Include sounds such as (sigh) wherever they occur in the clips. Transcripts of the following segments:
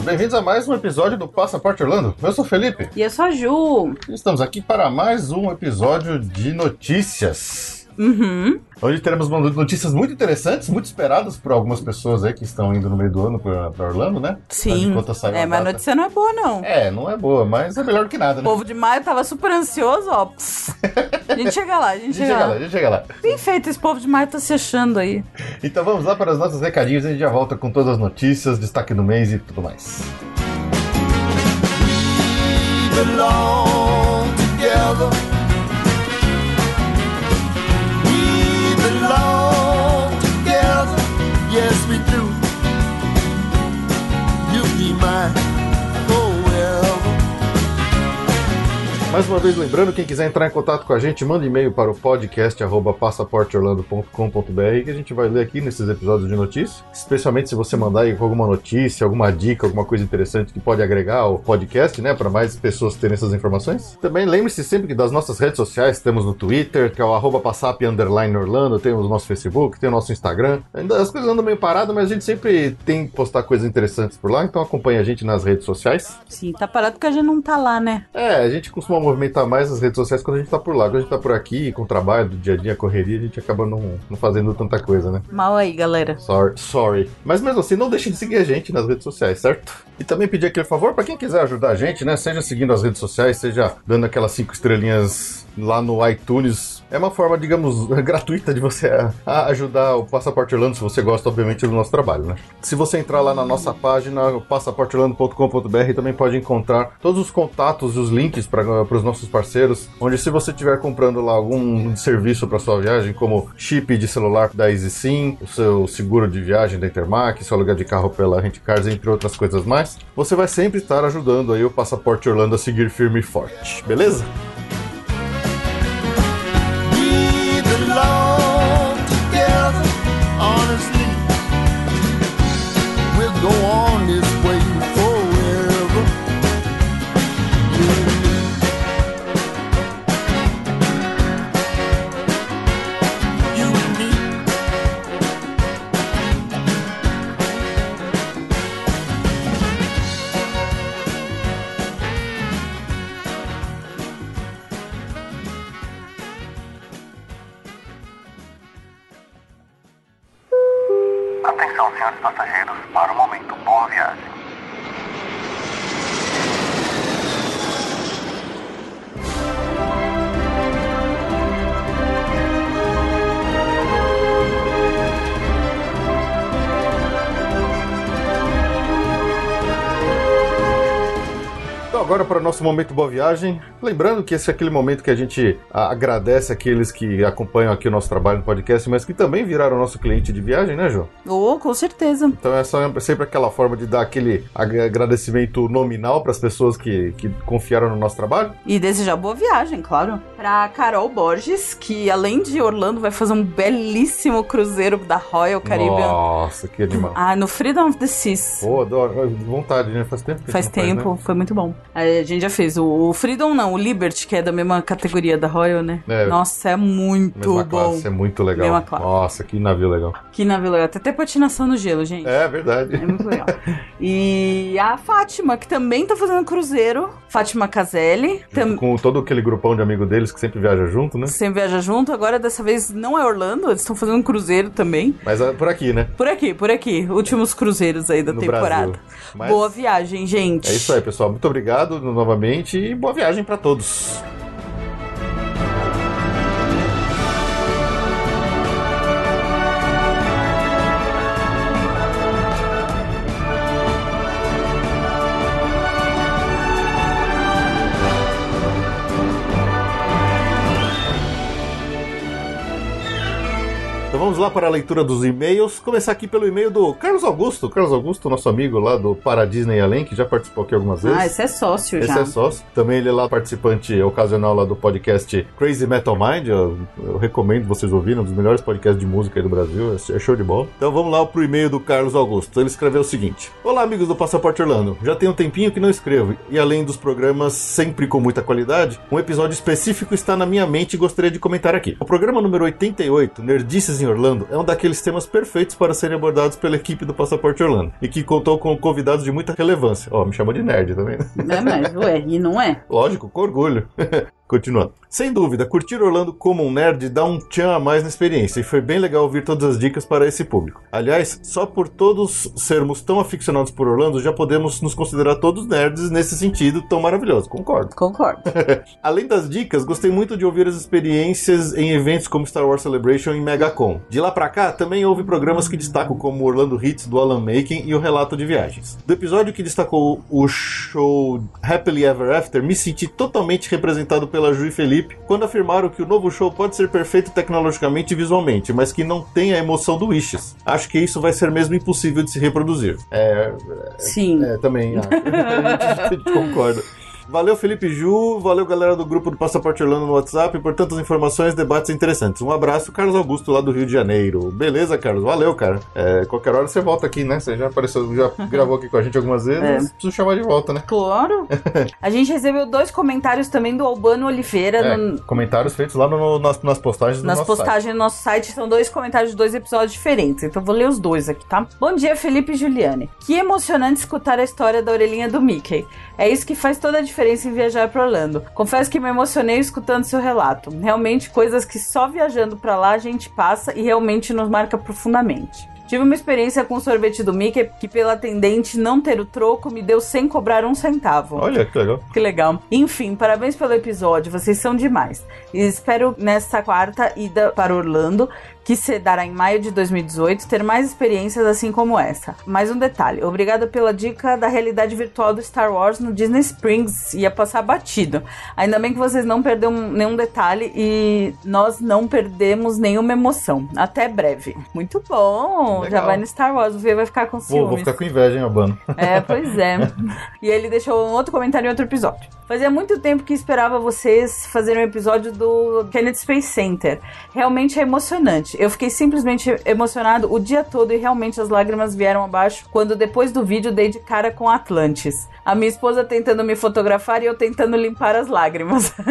Amigos! Bem-vindos a mais um episódio do Passaporte Orlando. Eu sou o Felipe. E eu sou a Ju. Estamos aqui para mais um episódio de notícias. Uhum. Onde teremos notícias muito interessantes, muito esperadas por algumas pessoas aí que estão indo no meio do ano para Orlando, né? Sim. É, mas a notícia não é boa, não. É, não é boa, mas é melhor que nada, O né? povo de maio tava super ansioso, ó. Pss. (laughs) A gente chega lá, a A gente gente chega, chega lá, lá. a gente chega lá. Bem feito, esse povo de maio tá se achando aí. Então vamos lá para os nossos recadinhos e a gente já volta com todas as notícias, destaque do mês e tudo mais. belong together. Yes, we do. You be mine Mais uma vez lembrando, quem quiser entrar em contato com a gente, manda e-mail para o podcast passaporteorlando.com.br que a gente vai ler aqui nesses episódios de notícias. Especialmente se você mandar aí alguma notícia, alguma dica, alguma coisa interessante que pode agregar ao podcast, né? Para mais pessoas terem essas informações. Também lembre-se sempre que das nossas redes sociais, temos no Twitter, que é o arroba passap underline Orlando, temos o nosso Facebook, tem o nosso Instagram. Ainda as coisas andam meio paradas, mas a gente sempre tem que postar coisas interessantes por lá, então acompanha a gente nas redes sociais. Sim, tá parado porque a gente não tá lá, né? É, a gente costuma movimentar mais as redes sociais quando a gente tá por lá. Quando a gente tá por aqui, com o trabalho do dia a dia, correria, a gente acaba não, não fazendo tanta coisa, né? Mal aí, galera. Sorry, sorry. Mas mesmo assim, não deixe de seguir a gente nas redes sociais, certo? E também pedir aquele favor para quem quiser ajudar a gente, né? Seja seguindo as redes sociais, seja dando aquelas cinco estrelinhas lá no iTunes. É uma forma, digamos, (laughs) gratuita de você a- a ajudar o Passaporte Orlando, se você gosta, obviamente, do nosso trabalho, né? Se você entrar lá na nossa página, passaporteorlando.com.br, também pode encontrar todos os contatos e os links para os nossos parceiros, onde se você estiver comprando lá algum serviço para sua viagem, como chip de celular da EasySim, o seu seguro de viagem da Intermac, seu aluguel de carro pela Rent Cars, entre outras coisas mais, você vai sempre estar ajudando aí o Passaporte Orlando a seguir firme e forte, beleza? Atenção, agora para o nosso momento boa viagem. Lembrando que esse é aquele momento que a gente agradece aqueles que acompanham aqui o nosso trabalho no podcast, mas que também viraram nosso cliente de viagem, né, João? Ô, com certeza. Então é só- sempre aquela forma de dar aquele ag- agradecimento nominal para as pessoas que, que confiaram no nosso trabalho. E desejar boa viagem, claro. Pra Carol Borges, que além de Orlando, vai fazer um belíssimo cruzeiro da Royal Caribbean. Nossa, que animal. Ah, no Freedom of the Seas. Pô, adoro. Vontade, né? Faz tempo que Faz tempo, né? foi muito bom. A gente já fez o, Freedom, não, o Liberty, que é da mesma categoria da Royal, né? É. Nossa, é muito Mesma bom. classe, é muito legal. Mesma classe. Nossa, que navio legal. Que navio legal. Tem até patinação no gelo, gente. É verdade. É muito legal. (laughs) E a Fátima, que também tá fazendo cruzeiro. Fátima Caselli. Tam... com todo aquele grupão de amigo deles que sempre viaja junto, né? Sempre viaja junto. Agora, dessa vez, não é Orlando. Eles estão fazendo um cruzeiro também. Mas é por aqui, né? Por aqui, por aqui. Últimos cruzeiros aí da No temporada. Mas- Boa viagem, gente. É isso aí, pessoal. Muito obrigado novamente e boa viagem para todos. Vamos lá para a leitura dos e-mails. Começar aqui pelo e-mail do Carlos Augusto. Carlos Augusto, nosso amigo lá do Para Disney Além, que já participou aqui algumas vezes. Ah, esse é sócio Esse já. é sócio. Também ele é lá participante ocasional lá do podcast Crazy Metal Mind. Eu, eu recomendo vocês ouvirem, um dos melhores podcasts de música aí do Brasil. É show de bola. Então vamos lá pro e-mail do Carlos Augusto. Ele escreveu o seguinte: Olá, amigos do Passaporte Orlando. Já tem um tempinho que não escrevo. E além dos programas sempre com muita qualidade, um episódio específico está na minha mente e gostaria de comentar aqui. O programa número 88, Nerdices em Orlando, é um daqueles temas perfeitos para serem abordados pela equipe do Passaporte Orlando. E que contou com convidados de muita relevância. Ó, me chamou de nerd também. É, mas ué, e não é? Lógico, com orgulho. (laughs) Continuando. Sem dúvida, curtir Orlando como um nerd dá um tchan a mais na experiência e foi bem legal ouvir todas as dicas para esse público. Aliás, só por todos sermos tão aficionados por Orlando, já podemos nos considerar todos nerds nesse sentido tão maravilhoso. Concordo. Concordo. (laughs) Além das dicas, gostei muito de ouvir as experiências em eventos como Star Wars Celebration e MegaCon. De lá pra cá, também houve programas que destacam como Orlando Hits do Alan Making e o Relato de Viagens. Do episódio que destacou o show Happily Ever After, me senti totalmente representado pela Ju e Felipe quando afirmaram que o novo show pode ser perfeito tecnologicamente e visualmente, mas que não tem a emoção do Wishes. Acho que isso vai ser mesmo impossível de se reproduzir. É, Sim. é, também acho. (laughs) (laughs) a gente concorda. Valeu, Felipe Ju. Valeu, galera do grupo do Passaporte Orlando no WhatsApp por tantas informações, debates interessantes. Um abraço, Carlos Augusto, lá do Rio de Janeiro. Beleza, Carlos? Valeu, cara. É, qualquer hora você volta aqui, né? Você já apareceu, já (laughs) gravou aqui com a gente algumas vezes. É. Preciso chamar de volta, né? Claro. (laughs) A gente recebeu dois comentários também do Albano Oliveira É, no- comentários feitos lá no- nas, nas postagens do nas nosso postagens do nosso site. São dois comentários de dois episódios diferentes. Então vou ler os dois aqui, tá? Bom dia, Felipe e Juliane. Que emocionante escutar a história da orelhinha do Mickey. É isso que faz toda a diferença em viajar para Orlando. Confesso que me emocionei escutando seu relato. Realmente coisas que só viajando para lá a gente passa e realmente nos marca profundamente. Tive uma experiência com o sorvete do Mickey que, pela atendente não ter o troco, me deu sem cobrar um centavo. Olha que legal. Que legal. Enfim, parabéns pelo episódio, vocês são demais. E espero nessa quarta ida para Orlando, que se dará em maio de 2018, ter mais experiências assim como essa. Mais um detalhe: obrigada pela dica da realidade virtual do Star Wars no Disney Springs. Ia passar batido. Ainda bem que vocês não perderam nenhum detalhe e nós não perdemos nenhuma emoção. Até breve. Muito bom. Legal. Já vai no Star Wars, o Fê vai ficar com Vou, ciúmes. vou ficar com inveja, hein, Albano? É, (laughs) pois é. e ele deixou um outro comentário em outro episódio. Fazia muito tempo que esperava vocês fazerem um episódio do Kennedy Space Center. Realmente é emocionante. Eu fiquei simplesmente emocionado o dia todo e realmente as lágrimas vieram abaixo quando depois do vídeo dei de cara com Atlantis. A minha esposa tentando me fotografar e eu tentando limpar as lágrimas. (laughs)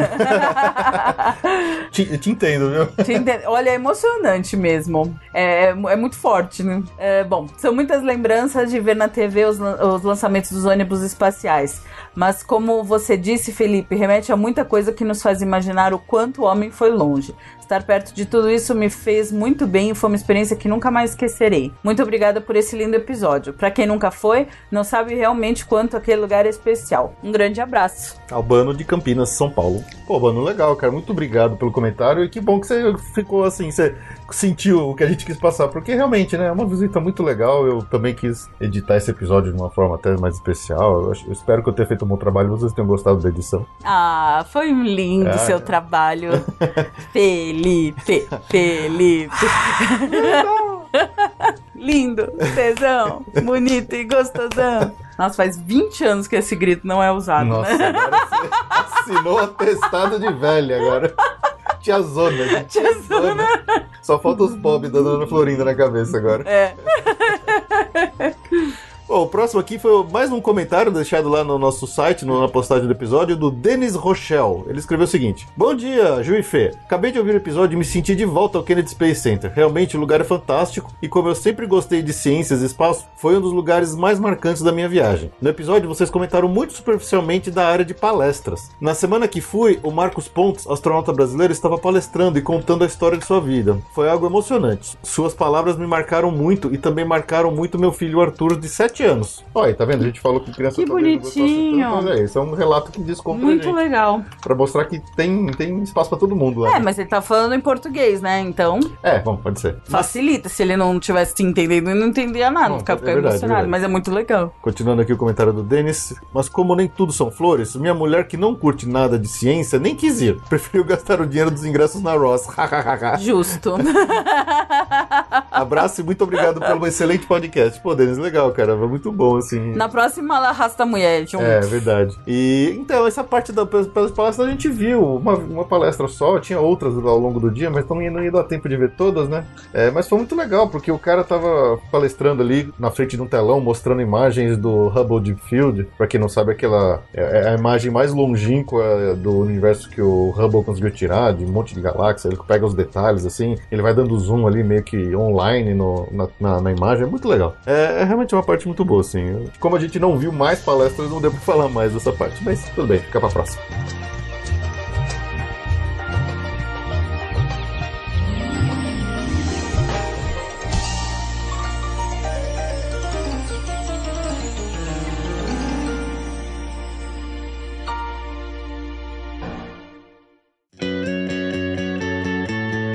Te, te entendo, viu? Te entendo. Olha, é emocionante mesmo. É, é muito forte, né? É, bom, são muitas lembranças de ver na TV os, os lançamentos dos ônibus espaciais. Mas, como você disse, Felipe, remete a muita coisa que nos faz imaginar o quanto o homem foi longe. Estar perto de tudo isso me fez muito bem e foi uma experiência que nunca mais esquecerei. Muito obrigada por esse lindo episódio. Pra quem nunca foi, não sabe realmente quanto aquele lugar especial. Um grande abraço. Albano de Campinas, São Paulo. Pô, Albano, legal, cara. Muito obrigado pelo comentário. E que bom que você ficou assim, você sentiu o que a gente quis passar. Porque realmente, né, é uma visita muito legal. Eu também quis editar esse episódio de uma forma até mais especial. Eu, eu espero que eu tenha feito um bom trabalho. Vocês tenham gostado da edição. Ah, foi um lindo Ah, seu é. trabalho. (laughs) Felipe, Felipe. (laughs) (laughs) lindo, tesão, bonito e gostosão. Nossa, faz 20 anos que esse grito não é usado, Nossa, né? agora você assinou atestado de velha agora. Tia Zona. né? Tia Zona. Só falta os Bob da Dona Florinda na cabeça agora. É. (laughs) Bom, o próximo aqui foi mais um comentário deixado lá no nosso site, na postagem do episódio, do Denis Rochelle. Ele escreveu o seguinte: Bom dia, Ju e Fê. Acabei de ouvir o episódio e me senti de volta ao Kennedy Space Center. Realmente o lugar é fantástico e, como eu sempre gostei de ciências e espaço, foi um dos lugares mais marcantes da minha viagem. No episódio, vocês comentaram muito superficialmente da área de palestras. Na semana que fui, o Marcos Pontes, astronauta brasileiro, estava palestrando e contando a história de sua vida. Foi algo emocionante. Suas palavras me marcaram muito e também marcaram muito meu filho Arthur, de 7 anos. Olha, tá vendo? A gente falou que criança Que tá vendo, gostou bonitinho. Mas é, isso é um relato que diz como Muito legal. Pra mostrar que tem, tem espaço pra todo mundo lá. É, mas ele tá falando em português, né? Então É, bom, pode ser. facilita. Se ele não tivesse te entendendo, ele não entendia nada. Não, ficava é verdade, emocionado. verdade. Mas é muito legal. Continuando aqui o comentário do Denis. Mas como nem tudo são flores, minha mulher que não curte nada de ciência nem quis ir. (laughs) Preferiu gastar o dinheiro dos ingressos na Ross. (laughs) Justo. Abraço e muito obrigado pelo excelente podcast. Pô, Denis, legal, cara. Foi muito bom, assim. Na próxima, ela arrasta a mulher junto. É, verdade. E então, essa parte da, pelas palestras a gente viu uma, uma palestra só, tinha outras ao longo do dia, mas ia, não ia dar tempo de ver todas, né? É, mas foi muito legal, porque o cara tava palestrando ali na frente de um telão, mostrando imagens do Hubble Deep Field. Pra quem não sabe, aquela é é a imagem mais longínqua do universo que o Hubble conseguiu tirar, de um monte de galáxias. Ele pega os detalhes, assim, ele vai dando zoom ali meio que online no- na, na- na imagem. É muito legal. É, é realmente uma parte muito boa, assim. Como a gente não viu mais palestras, não pra falar mais dessa parte. Mas tudo bem, fica pra próxima.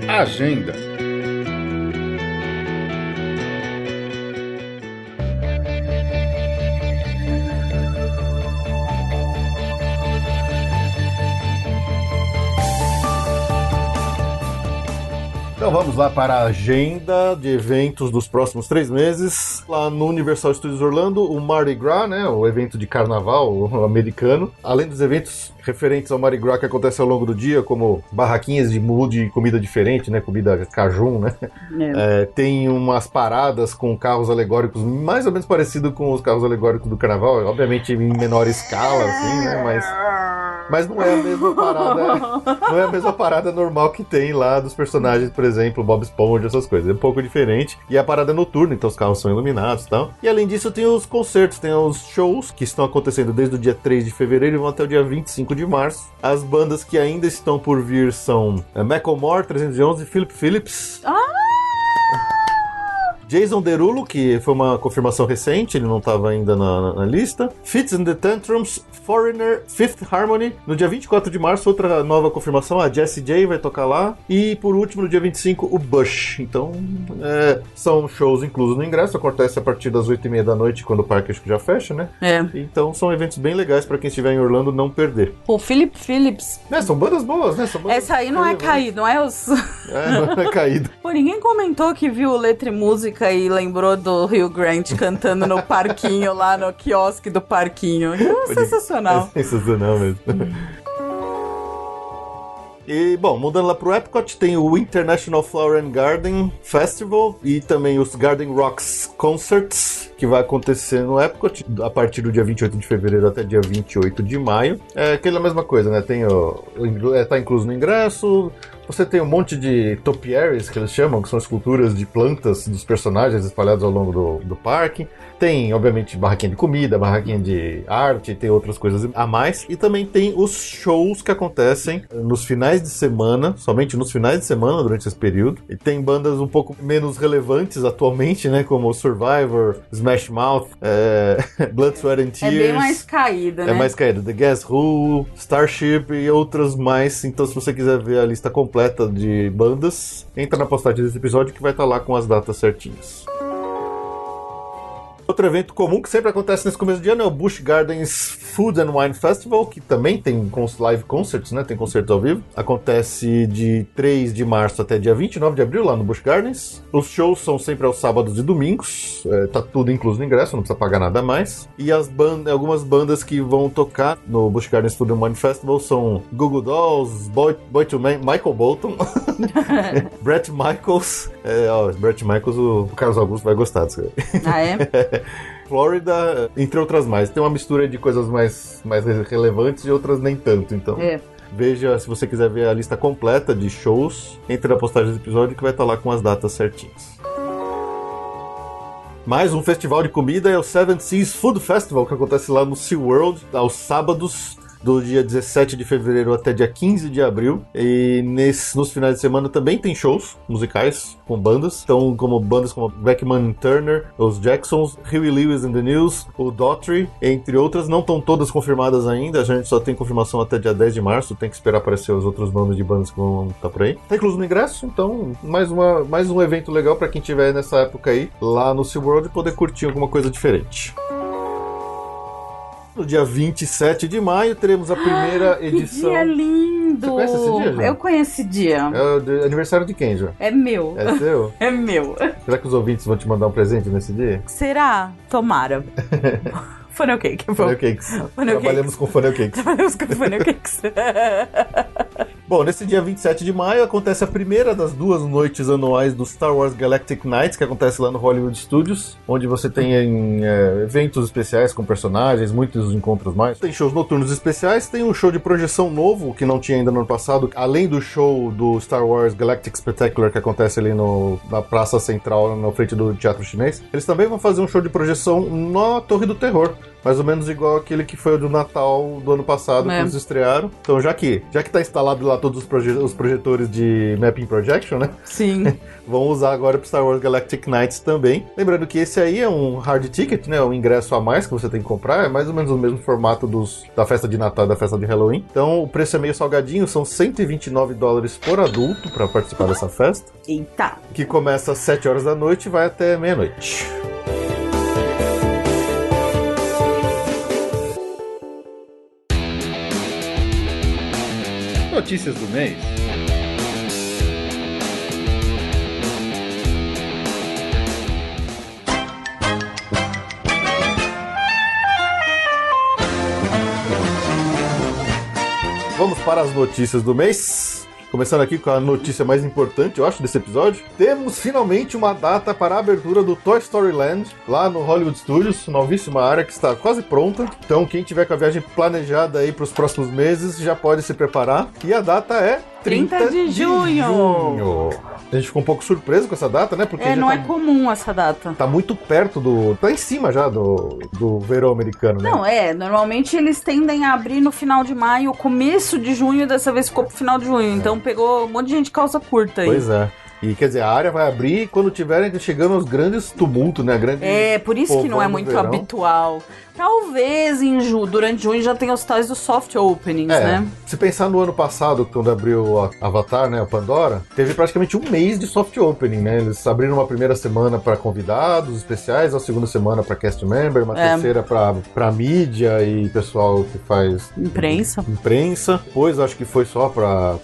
Agenda. Vamos lá para a agenda de eventos dos próximos três meses. Lá no Universal Studios Orlando, o Mardi Gras, né, o evento de carnaval americano. Além dos eventos referentes ao Mardi Gras que acontece ao longo do dia, como barraquinhas de mude e comida diferente, né, comida cajun, né. É. É, tem umas paradas com carros alegóricos mais ou menos parecido com os carros alegóricos do carnaval, obviamente em menor escala, assim, né, mas... Mas não é a mesma parada. (laughs) não é a mesma parada normal que tem lá dos personagens, por exemplo, Bob Esponja, essas coisas. É um pouco diferente. E a parada é noturna, então os carros são iluminados e tal. E além disso, tem os concertos, tem os shows que estão acontecendo desde o dia 3 de fevereiro e vão até o dia 25 de março. As bandas que ainda estão por vir são é, Macklemore 311, Philip Phillips. Jason Derulo, que foi uma confirmação recente, ele não estava ainda na, na- na lista. Fits and the Tantrums, Foreigner, Fifth Harmony. No dia 24 de março, outra nova confirmação, a Jessie J vai tocar lá. E por último, no dia 25, o Bush. Então, é, são shows inclusos no ingresso, acontece a partir das 8h30 da noite, quando o parque acho que já fecha, né? É. Então são eventos bem legais para quem estiver em Orlando não perder. O Philip Phillips. Né, são bandas boas, né? Bandas Essa aí não é caído, não é os. É, não é caído. (laughs) Pô, ninguém comentou que viu letra e música e lembrou do Rio Grant cantando no parquinho, lá no quiosque do parquinho. É sensacional. É sensacional mesmo. E, bom, mudando lá pro Epcot, tem o International Flower and Garden Festival e também os Garden Rocks Concerts, que vai acontecer no Epcot a partir do dia 28 de fevereiro até dia 28 de maio. É aquela mesma coisa, né? Tem o, o é, tá incluso no ingresso. Você tem um monte de topiaries, que eles chamam, que são esculturas de plantas dos personagens espalhados ao longo do, do parque. Tem, obviamente, barraquinha de comida, barraquinha de arte, tem outras coisas a mais. E também tem os shows que acontecem nos finais de semana, somente nos finais de semana durante esse período. E tem bandas um pouco menos relevantes atualmente, né? Como Survivor, Smash Mouth, é, (laughs) Blood, Sweat and É Tears. bem mais caída, É né? mais caído. The Guess Who, Starship e outras mais. Então, se você quiser ver a lista completa de bandas, entra na postagem desse episódio que vai estar lá com as datas certinhas. Outro evento comum que sempre acontece nesse começo de ano é o Busch Gardens Food and Wine Festival, que também tem live concerts, né? Tem concertos ao vivo. Acontece de 3 de março até dia 29 de abril lá no Busch Gardens. Os shows são sempre aos sábados e domingos. É, tá tudo incluso no ingresso, não precisa pagar nada mais. E as bandas, algumas bandas que vão tocar no Busch Gardens Food and Wine Festival são Google Dolls, Boy, Boy to Man, Michael Bolton, (laughs) Brett Michaels. É, ó, Brett Michaels, o, o Carlos Augusto vai gostar disso. Ah, é? (laughs) (laughs) Flórida, entre outras mais. Tem uma mistura de coisas mais, mais re- relevantes e outras nem tanto. Então, É. veja, se você quiser ver a lista completa de shows, entre na postagem do episódio que vai estar lá com as datas certinhas. Mais um festival de comida é o Seven Seas Food Festival, que acontece lá no SeaWorld, aos sábados, do dia 17 de fevereiro até dia 15 de abril. E nesse, nos finais de semana também tem shows musicais com bandas. Então, como bandas como Beckman Turner, os Jacksons, Huey Lewis and the News, o Daughtry, entre outras. Não estão todas confirmadas ainda, a gente só tem confirmação até dia 10 de março. Tem que esperar aparecer os outros nomes de bandas que vão estar por aí. Tá incluso no ingresso, então mais, uma, mais um evento legal para quem tiver nessa época aí, lá no SeaWorld, poder curtir alguma coisa diferente. No dia 27 de maio teremos a primeira Que edição. dia lindo! Você conhece esse dia, João? Eu conheço esse dia. É aniversário de quem, João? É meu. É seu? (laughs) É meu. Será que os ouvintes vão te mandar um presente nesse dia? Será? Tomara. (laughs) Funnel cake. Funnel Cakes. Funnel Trabalhamos com Funnel Cakes. Trabalhamos com funnel cakes. (laughs) Bom, nesse dia 27 de maio acontece a primeira das duas noites anuais do Star Wars Galactic Nights, que acontece lá no Hollywood Studios, onde você tem é, eventos especiais com personagens, muitos encontros mais. Tem shows noturnos especiais, tem um show de projeção novo, que não tinha ainda no ano passado, além do show do Star Wars Galactic Spectacular, que acontece ali no, na Praça Central, na frente do Teatro Chinês. Eles também vão fazer um show de projeção na Torre do Terror. Mais ou menos igual aquele que foi o do Natal do ano passado, É. que eles estrearam. Então, já que já que tá instalado lá todos os, proje- os projetores de Mapping Projection, né? Sim. (laughs) Vão usar agora pro Star Wars Galactic Nights também. Lembrando que esse aí é um hard ticket, né? Um ingresso a mais que você tem que comprar. É mais ou menos o mesmo formato dos, da festa de Natal e da festa de Halloween. Então, o preço é meio salgadinho. São 129 dólares por adulto para participar dessa festa. Eita. Que começa às 7 horas da noite e vai até meia-noite. Notícias do mês. Vamos para as notícias do mês. Começando aqui com a notícia mais importante, eu acho, desse episódio. Temos finalmente uma data para a abertura do Toy Story Land, lá no Hollywood Studios, novíssima área que está quase pronta. Então, quem tiver com a viagem planejada aí para os próximos meses, já pode se preparar. E a data é 30, 30 de junho. junho. A gente ficou um pouco surpreso com essa data, né? Porque É, não tá, é comum essa data. tá muito perto do. tá em cima já do, do verão americano, né? Não, é. Normalmente eles tendem a abrir no final de maio, começo de junho, dessa vez ficou pro final de junho. Então pegou um monte de gente de calça curta aí. Pois é. E quer dizer, a área vai abrir quando tiverem chegando aos grandes tumultos, né? Grandes É, por isso que não é muito verão. habitual. Talvez em ju durante junho já tenha os tais dos soft openings, É, né? se pensar no ano passado, quando abriu a Avatar, né, a Pandora, teve praticamente um mês de soft opening, né? Eles abriram uma primeira semana para convidados especiais, a segunda semana para cast member, uma É. terceira para mídia e pessoal que faz Imprensa. imprensa. Depois acho que foi só para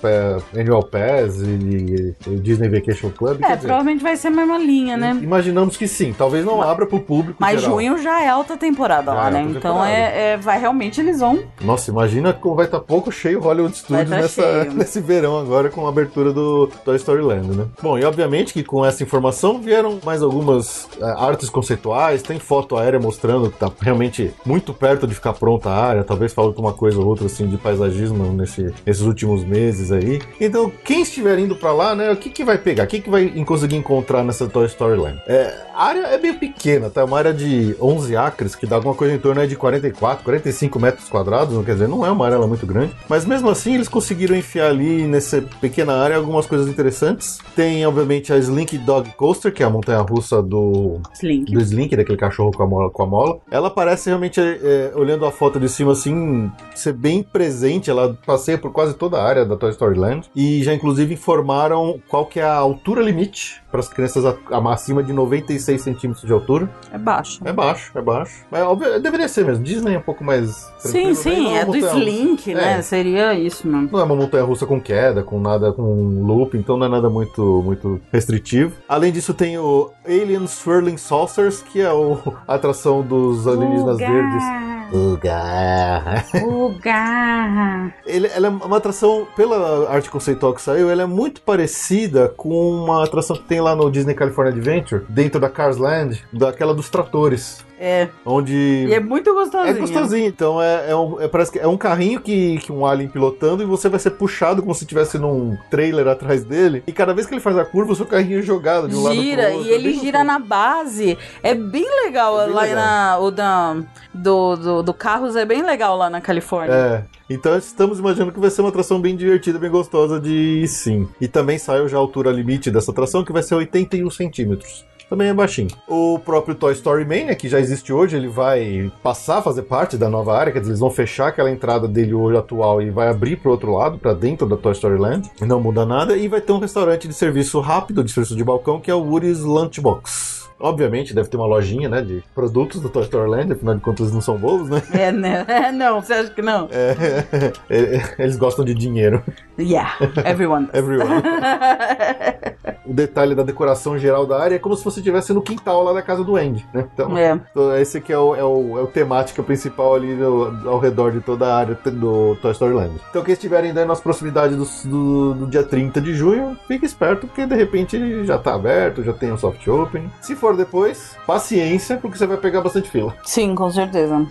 Annual Pass e, e Disney Vacation Club. É, dizer, provavelmente vai ser a mesma linha, né? Imaginamos que sim, talvez não abra para o público Mas geral. junho já é alta temporada Já lá, é né? Então é, é- vai realmente eles vão. Nossa, imagina como vai estar pouco cheio o Hollywood Vai Studios tá nessa, cheio. (laughs) nesse verão agora com a abertura do Toy Story Land, né? Bom, e obviamente que com essa informação vieram mais algumas é, artes conceituais, tem foto aérea mostrando que tá realmente muito perto de ficar pronta a área, talvez falte uma coisa ou outra assim de paisagismo nesse, nesses últimos meses aí. Então, quem estiver indo pra lá, né, o que que vai pegar? O que que vai conseguir encontrar nessa Toy Story Land? É, a área é meio pequena, tá? É uma área de 11 acres, que dá alguma coisa em torno de 44, 45 metros quadrados, não quer dizer, não é uma área muito grande. Mas mesmo assim, eles conseguiram enfiar ali nessa pequena área algumas coisas interessantes. Tem, obviamente, a Slink Dog Coaster, que é a montanha-russa do, Slink. do Slink, daquele cachorro com a mola. Com a mola. Ela parece realmente, é, olhando a foto de cima, assim, ser bem presente. Ela passeia por quase toda a área da Toy Story Land. E já, inclusive, informaram qual que é a altura limite para as crianças a- a- acima de 96 centímetros de altura. É baixo. É baixo, é baixo. Mas óbvio, deveria ser mesmo. Disney é um pouco mais. Sim, tranquilo, sim, né? é Não do Slink, né? É. Seria isso mesmo. não é uma montanha russa com queda, com nada, com loop, então não é nada muito, muito restritivo. Além disso, tem o Alien Swirling Saucers, que é o, a atração dos alienígenas verdes. Uga. Uga. Ele, ela é uma atração, pela arte conceitual que saiu, ela é muito parecida com uma atração que tem lá no Disney California Adventure, dentro da Cars Land, daquela dos tratores. É. onde E é muito gostosinho. É gostosinho, então é, é um, é- parece que é um carrinho que, que um alien pilotando e você vai ser puxado como se estivesse num trailer atrás dele. E cada vez que ele faz a curva, o seu carrinho é jogado de um lado Gira, pro outro. e é ele gira na base. É bem legal É bem lá legal. na. O da, do, do, do Carros é bem legal lá na Califórnia. É. Então estamos imaginando que vai ser uma atração bem divertida, bem gostosa de ir sim. E também saiu já a altura limite dessa atração, que vai ser 81 centímetros. Também é baixinho. O próprio Toy Story Mania, que já existe hoje, ele vai passar a fazer parte da nova área, quer dizer, eles vão fechar aquela entrada dele hoje atual e vai abrir pro outro lado, para dentro da Toy Story Land. Não muda nada. E vai ter um restaurante de serviço rápido, de serviço de balcão, que é o Woody's Lunchbox. Obviamente, deve ter uma lojinha, né, de produtos do Toy Story Land, afinal de contas eles não são bobos, né? É, né? É, não, você acha que não? É, (laughs) é, eles gostam de dinheiro. Yeah, everyone. Everyone. (laughs) o detalhe da decoração geral da área é como se você estivesse no quintal lá da casa do Andy, né? Então, É. então esse aqui é o, é o, é o temática principal ali do- ao redor de toda a área do Toy Story Land. Então, quem estiverem ainda nas proximidades do, do, do dia 30 de junho, fique esperto, porque de repente já tá aberto, já tem um soft opening. Se for depois, paciência, porque você vai pegar bastante fila. Sim, com certeza.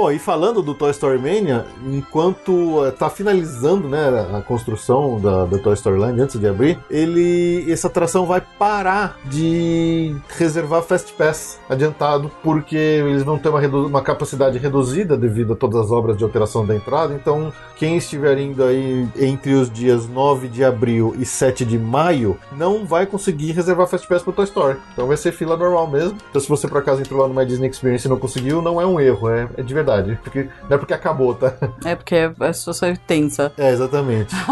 Bom, e falando do Toy Story Mania, enquanto eh, tá finalizando né, a construção da, da Toy Story Land antes de abrir, ele essa atração vai parar de reservar Fast Pass adiantado, porque eles vão ter uma, uma capacidade reduzida devido a todas as obras de alteração da entrada. Então, quem estiver indo aí entre os dias 9 de abril e 7 de maio, não vai conseguir reservar Fast Pass pro Toy Story. Então vai ser fila normal mesmo. Então, se você por acaso entrou lá no My Disney Experience e não conseguiu, não é um erro, é, é de verdade. Porque, não é porque acabou, tá? É porque a situação é tensa. É, exatamente. (laughs)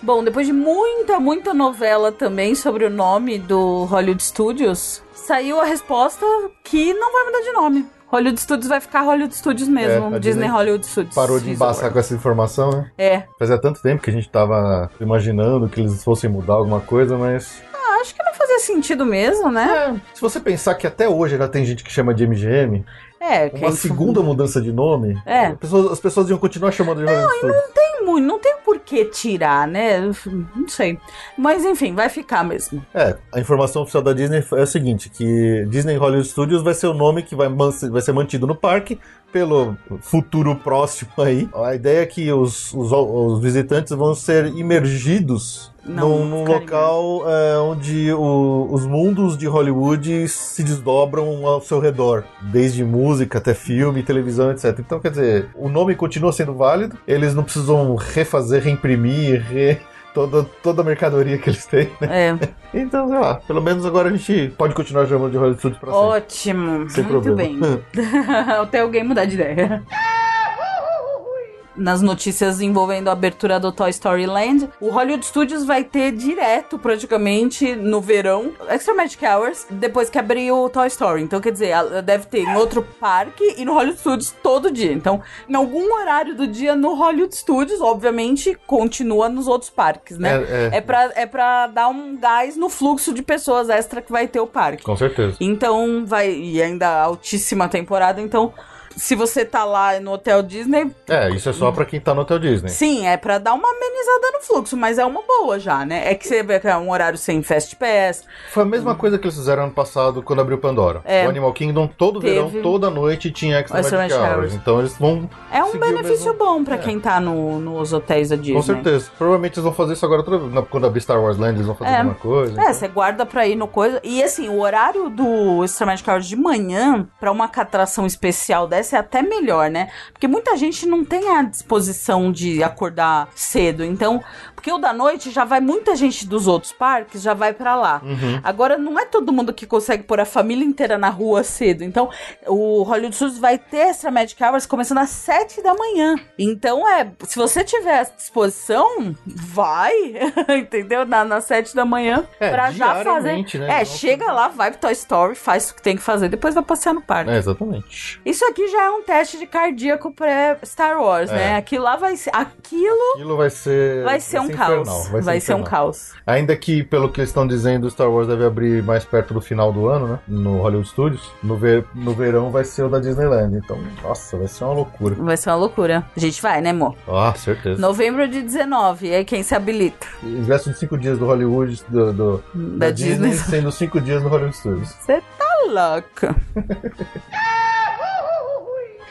Bom, depois de muita, muita novela também sobre o nome do Hollywood Studios, saiu a resposta que não vai mudar de nome. Hollywood Studios vai ficar Hollywood Studios mesmo. É, Disney, Disney Hollywood Studios. Parou de embaçar com essa informação, né? É. Fazia tanto tempo que a gente tava imaginando que eles fossem mudar alguma coisa, mas. Acho que não fazia sentido mesmo, né? Se você pensar que até hoje ainda tem gente que chama de MGM, É, uma quem- segunda mudança de nome, É. as pessoas, as pessoas iam continuar chamando de Hollywood Studios. tem muito, não tem por que tirar, né? Não sei. Mas enfim, vai ficar mesmo. É, a informação oficial da Disney é a seguinte, que Disney Hollywood Studios vai ser o nome que vai, vai ser mantido no parque pelo futuro próximo (laughs) aí. A ideia é que os, os, os visitantes vão ser imergidos Não, num, local é, onde o- os mundos de Hollywood se desdobram ao seu redor, desde música até filme, televisão, etc. Então, quer dizer, o nome continua sendo válido, eles não precisam refazer, reimprimir, re- toda, toda a mercadoria que eles têm, né? É. Então, sei lá, pelo menos agora a gente pode continuar chamando de Hollywood Studios pra sempre. Ótimo. Sem Muito problema. bem. (laughs) (laughs) Até alguém mudar de ideia. Nas notícias envolvendo a abertura do Toy Story Land, o Hollywood Studios vai ter direto, praticamente, no verão, Extra Magic Hours, depois que abrir o Toy Story. Então, quer dizer, ela deve ter em outro parque e no Hollywood Studios todo dia. Então, em algum horário do dia no Hollywood Studios, obviamente, continua nos outros parques, né? É, é. É pra, é pra dar um gás no fluxo de pessoas extra que vai ter o parque. Com certeza. Então vai. E ainda altíssima temporada, então. Se você tá lá no Hotel Disney, É, isso é só pra quem tá no Hotel Disney. sim, é pra dar uma amenizada no fluxo, mas é uma boa já, né? É que você vê que é um horário sem Fast Pass. Foi a mesma coisa que eles fizeram ano passado quando abriu Pandora. É. O Animal Kingdom, todo Teve. verão, toda noite tinha Extra, Magic Magic Hours. Hours. Então eles vão. É um benefício mesmo- bom pra É. quem tá no- nos hotéis da Disney. Com certeza. Provavelmente eles vão fazer isso agora. Na- Quando abrir Star Wars Land, eles vão fazer É. a mesma coisa. É, você guarda pra ir no coisa. E assim, o horário do Extra Magic Hours de manhã, pra uma atração especial dessa, é até melhor, né? Porque muita gente não tem a disposição de acordar cedo. Então, porque o da noite já vai muita gente dos outros parques, já vai pra lá. Uhum. Agora, não é todo mundo que consegue pôr a família inteira na rua cedo. Então, o Hollywood Studios vai ter Extra Magic Hours começando às 7 da manhã. Então, é, se você tiver à disposição, vai, (laughs) entendeu? Na, nas 7 da manhã, É, pra já fazer. né? É, chega fazer. lá, vai pro Toy Story, faz o que tem que fazer, depois vai passear no parque. É, exatamente. Isso aqui já é um teste de cardíaco pré-Star Wars, É. né? Aquilo lá vai ser. Aquilo Aquilo vai ser. vai ser um ser caos. infernal, Vai, vai ser ser um caos. Ainda que, pelo que eles estão dizendo, Star Wars deve abrir mais perto do final do ano, né? No Hollywood Studios. No, ver, no verão vai ser o da Disneyland. Então, nossa, vai ser uma loucura. Vai ser uma loucura. A gente vai, né, amor? Ah, certeza. Novembro de 19, aí quem se habilita? Ingresso de cinco dias do Hollywood, do, do- Da, da Disney. Disney, sendo cinco dias no Hollywood Studios. Você tá louca. (laughs)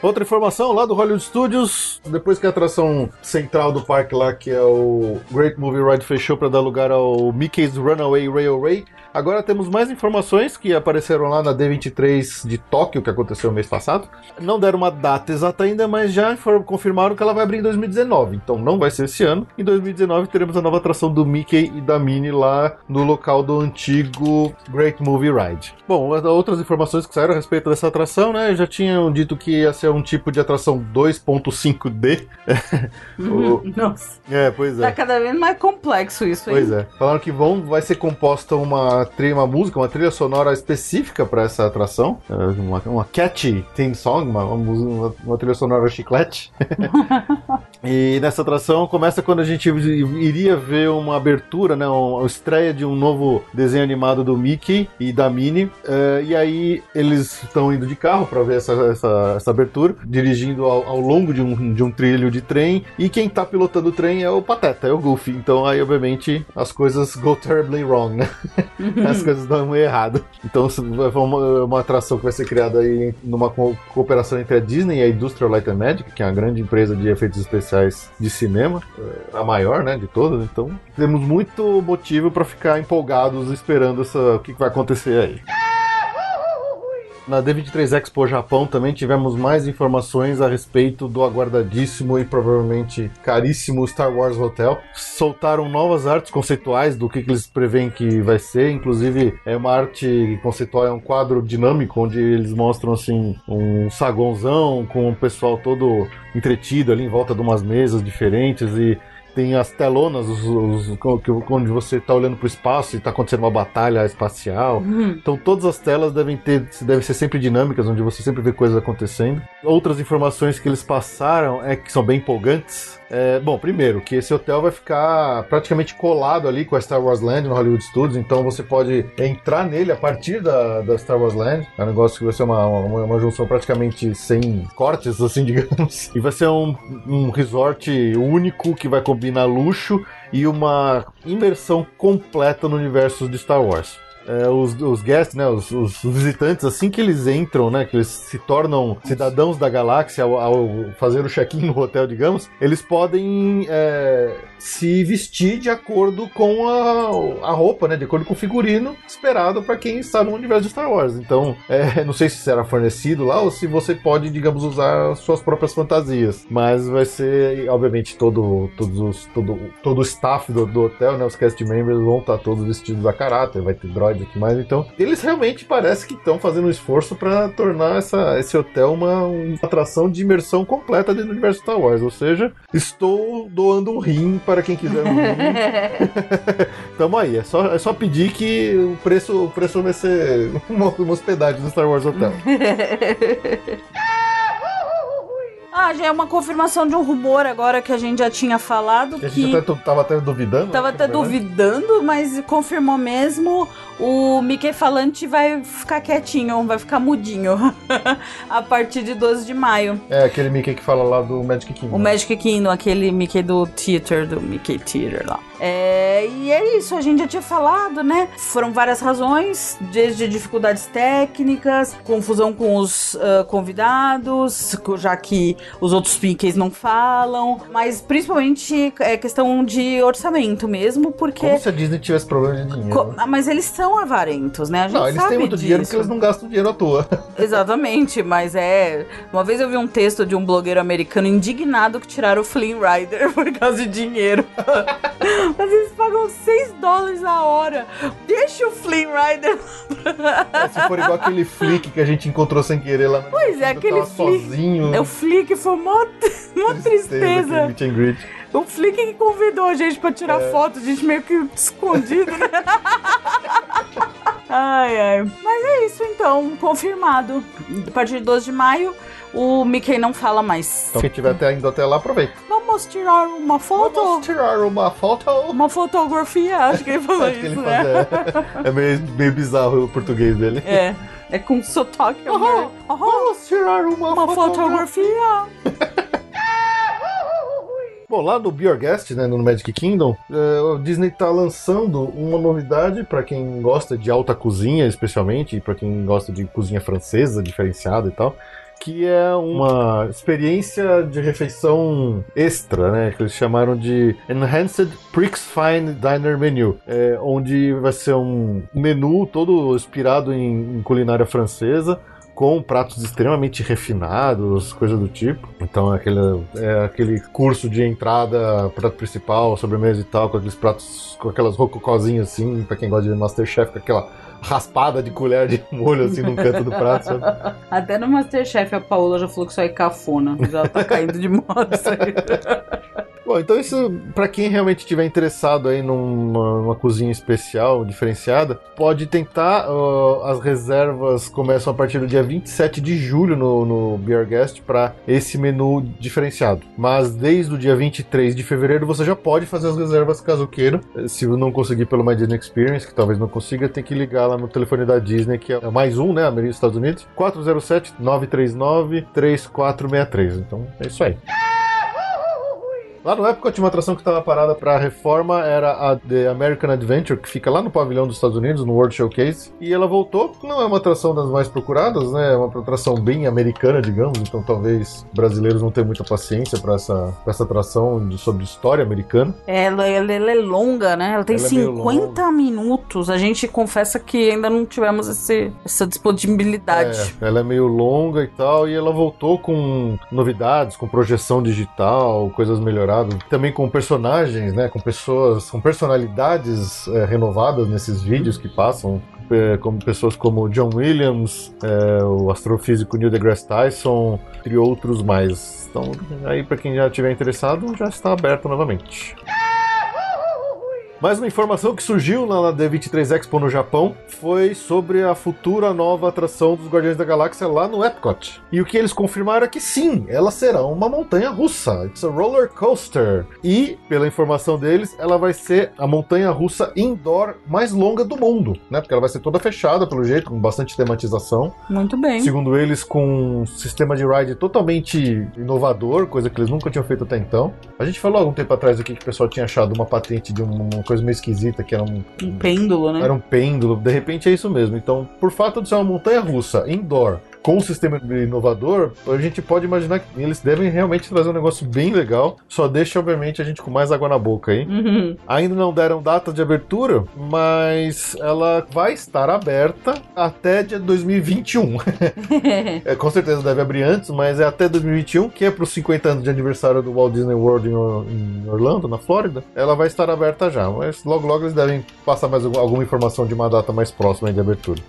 Outra informação lá do Hollywood Studios, depois que a atração central do parque lá, que é o Great Movie Ride, fechou para dar lugar ao Mickey's Runaway Railway, agora temos mais informações que apareceram lá na D23 de Tóquio, que aconteceu mês passado. Não deram uma data exata ainda, mas já confirmaram que ela vai abrir em 2019, então não vai ser esse ano. Em 2019 teremos a nova atração do Mickey e da Minnie lá no local do antigo Great Movie Ride. Bom, outras informações que saíram a respeito dessa atração, né? Já tinham dito que ia ser um tipo de atração 2.5D. (laughs) O- (laughs) Nossa. É, pois Tá é. cada vez mais complexo isso, hein? Pois é. Falaram que vão, vai ser composta uma trilha, uma música, uma trilha sonora específica para essa atração. É, Uma, uma catchy theme song, uma, uma, uma- trilha sonora chiclete. (laughs) e nessa atração começa quando a gente iria ver uma abertura, né? Uma estreia de um novo desenho animado do Mickey e da Minnie. É, e aí eles estão indo de carro para ver essa, essa, essa abertura, dirigindo ao, ao longo de um, de um trilho de trem. E quem tá pilotando o trem é o Pateta, é o Goofy. Então aí, obviamente, as coisas go terribly wrong, né? (laughs) (laughs) As coisas dão errado. Então isso vai- foi uma, uma atração que vai ser criada aí numa co- cooperação entre a Disney e a Industrial Light and Magic, que é uma grande empresa de efeitos especiais de cinema, eh, a maior, né, de todas. Então temos muito motivo para ficar empolgados esperando essa, o que que vai acontecer aí. Na D23 Expo Japão também tivemos mais informações a respeito do aguardadíssimo e provavelmente caríssimo Star Wars Hotel. Soltaram novas artes conceituais do que, que eles preveem que vai ser. Inclusive, é uma arte conceitual, é um quadro dinâmico onde eles mostram assim um saguãozão com o pessoal todo entretido ali em volta de umas mesas diferentes e tem as telonas os, os- onde você está olhando para o espaço e está acontecendo uma batalha espacial. Uhum. Então todas as telas devem ter, devem ser sempre dinâmicas, onde você sempre vê coisas acontecendo. Outras informações que eles passaram é que são bem empolgantes. É, bom, primeiro, que esse hotel vai ficar praticamente colado ali com a Star Wars Land no Hollywood Studios, então você pode entrar nele a partir da, da Star Wars Land. É um negócio que vai ser uma, uma, uma junção praticamente sem cortes, assim, (laughs) digamos. E vai ser um, um resort único que vai combinar luxo e uma imersão completa no universo de Star Wars. É, os, os guests, né, os, os visitantes, assim que eles entram, né, que eles se tornam cidadãos da galáxia ao, ao fazer o check-in no hotel, digamos, eles podem é, se vestir de acordo com a, a roupa, né, de acordo com o figurino esperado para quem está no universo de Star Wars. Então, é, não sei se será fornecido lá ou se você pode, digamos, usar suas próprias fantasias, mas vai ser, obviamente, todo, todos os, todo, todo o staff do, do hotel, né, os cast members vão estar todos vestidos a caráter, vai ter droid e tudo mais. Então, eles realmente parece que estão fazendo um esforço para tornar essa, esse hotel uma, uma atração de imersão completa dentro do universo Star Wars. Ou seja, estou doando um rim para quem quiser um rim. (laughs) Tamo aí, é só, é só pedir que o preço, o preço vai ser uma, uma hospedagem do Star Wars Hotel. (laughs) Ah, já é uma confirmação de um rumor agora que a gente já tinha falado Que a gente até, tava até duvidando. tava né, até duvidando, mas confirmou mesmo. O Mickey falante vai ficar quietinho, vai ficar mudinho (laughs) a partir de 12 de maio. É aquele Mickey que fala lá do Magic Kingdom. O Magic Kingdom, aquele Mickey do Theater, do Mickey Theater lá. É, e é isso, a gente já tinha falado, né? Foram várias razões, desde dificuldades técnicas, confusão com os ah, convidados, co- já que os outros Mickeys não falam, mas principalmente é questão de orçamento mesmo, porque. Como se a Disney tivesse problema de dinheiro. Co- né? ah, mas eles são avarentos, né? A gente Não, eles têm muito dinheiro disso. porque eles não gastam dinheiro à toa. (laughs) Exatamente, mas é. Uma vez eu vi um texto de um blogueiro americano indignado que tiraram o Flynn Rider (laughs) por causa de dinheiro. (laughs) mas eles pagam 6 dólares a hora. Deixa o Flynn Rider. É, se for igual aquele flick que a gente encontrou sem querer lá no Pois é, aquele flick. sozinho. É o Flick foi mó, (laughs) mó tristeza. greet. O Flick que convidou a gente pra tirar É. foto, a gente meio que escondido, né? (laughs) ai, ai. Mas é isso então, confirmado. A partir de 12 de maio, o Mickey não fala mais. Então quem tiver até, indo até lá, aproveita. Vamos tirar uma foto? Vamos tirar uma foto. Uma fotografia, acho que ele falou Acho que ele isso, né? faz, é. É meio, meio bizarro o português dele. É, é com sotaque. Aham, Aham, Vamos tirar uma, uma fotografia. fotografia. Bom, lá no Be Your Guest, né, no Magic Kingdom, é, o Disney tá lançando uma novidade para quem gosta de alta cozinha, especialmente, para quem gosta de cozinha francesa diferenciada e tal, que é uma experiência de refeição extra, né, que eles chamaram de Enhanced Prix Fine Diner Menu, é, onde vai ser um menu todo inspirado em, em culinária francesa, com pratos extremamente refinados, coisa do tipo. Então é aquele, é aquele curso de entrada, prato principal, sobremesa e tal, com aqueles pratos, com aquelas rococozinhas assim, pra quem gosta de Masterchef, com aquela raspada de colher de molho assim no canto do prato, sabe? (laughs) Até no Masterchef a Paola já falou que isso aí é cafona. Já tá caindo de moda isso aí. (laughs) Bom, então isso, pra quem realmente estiver interessado aí numa, numa cozinha especial, diferenciada, pode tentar. ó, as reservas começam a partir do dia 27 de julho no, no Beer Guest para esse menu diferenciado. Mas desde o dia 23 de fevereiro você já pode fazer as reservas caso queira. Se não conseguir pelo My Disney Experience, que talvez não consiga, tem que ligar lá no telefone da Disney, que é mais um, né? Americana Estados Unidos, 407 939 3463. Então é isso aí. Lá no Epcot, uma atração que estava parada para reforma era a The American Adventure, que fica lá no pavilhão dos Estados Unidos, no World Showcase. E ela voltou. Não é uma atração das mais procuradas, né? É uma atração bem americana, digamos. Então talvez brasileiros não tenham muita paciência para essa, pra essa atração de- sobre história americana. Ela, ela, ela é longa, né? Ela tem Ela é meio 50 minutos. A gente confessa que ainda não tivemos esse, essa disponibilidade. É, ela é meio longa e tal, e ela voltou com novidades, com projeção digital, coisas melhoradas, também com personagens, né, com pessoas, com personalidades é, renovadas nesses vídeos que passam, é, como pessoas como John Williams, é, o astrofísico Neil deGrasse Tyson, entre outros mais. Então, aí para quem já tiver interessado, já está aberto novamente. Mais uma informação que surgiu na na D23 Expo no Japão foi sobre a futura nova atração dos Guardiões da Galáxia lá no Epcot. E o que eles confirmaram é que sim, ela será uma montanha russa. It's a roller coaster. E, pela informação deles, ela vai ser a montanha russa indoor mais longa do mundo, né? Porque ela vai ser toda fechada, pelo jeito, com bastante tematização. Muito bem. Segundo eles, com um sistema de ride totalmente inovador, coisa que eles nunca tinham feito até então. A gente falou algum tempo atrás aqui que o pessoal tinha achado uma patente de um- coisa meio esquisita, que era um, Um pêndulo, né? era um pêndulo. De repente é isso mesmo. Então, por fato de ser uma montanha russa indoor com um sistema inovador, a gente pode imaginar que eles devem realmente trazer um negócio bem legal. Só deixa, obviamente, a gente com mais água na boca aí. Uhum. Ainda não deram data de abertura, mas ela vai estar aberta até dia 2021. (laughs) É, com certeza deve abrir antes, mas é até 2021, que é para os 50 anos de aniversário do Walt Disney World em, Or- em Orlando, na Flórida. Ela vai estar aberta já, mas logo logo eles devem passar mais algum- alguma informação de uma data mais próxima de abertura.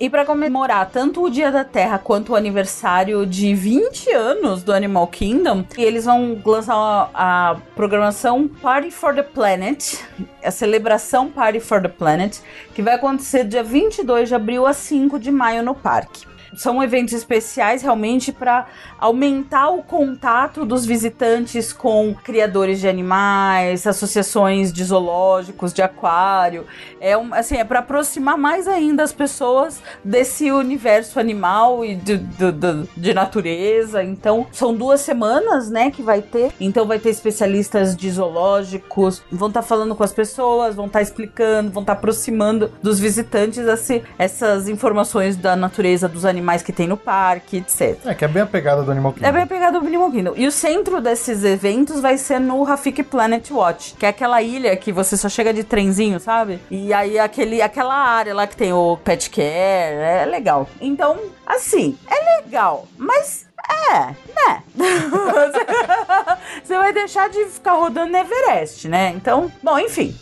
E pra comemorar tanto o Dia da Terra quanto o aniversário de 20 anos do Animal Kingdom, eles vão lançar a, a programação Party for the Planet, a celebração Party for the Planet, que vai acontecer dia 22 de abril a 5 de maio no parque. São eventos especiais realmente para aumentar o contato dos visitantes com criadores de animais, associações de zoológicos, de aquário. É um, assim, é para aproximar mais ainda as pessoas desse universo animal e de, de, de- de natureza. Então, são duas semanas, né, que vai ter. Então, vai ter especialistas de zoológicos, vão estar falando com as pessoas, vão estar explicando, vão estar aproximando dos visitantes esse- essas informações da natureza dos animais que tem no parque, etc. É, que é bem a pegada do Animal Kingdom. É bem pegado do Animal Kingdom. E o centro desses eventos vai ser no Rafik Planet Watch, que é aquela ilha que você só chega de trenzinho, sabe? E aí aquele, aquela área lá que tem o pet care, é legal. Então, assim, é legal, mas é, né? (laughs) Você vai deixar de ficar rodando no Everest, né? Então, bom, enfim.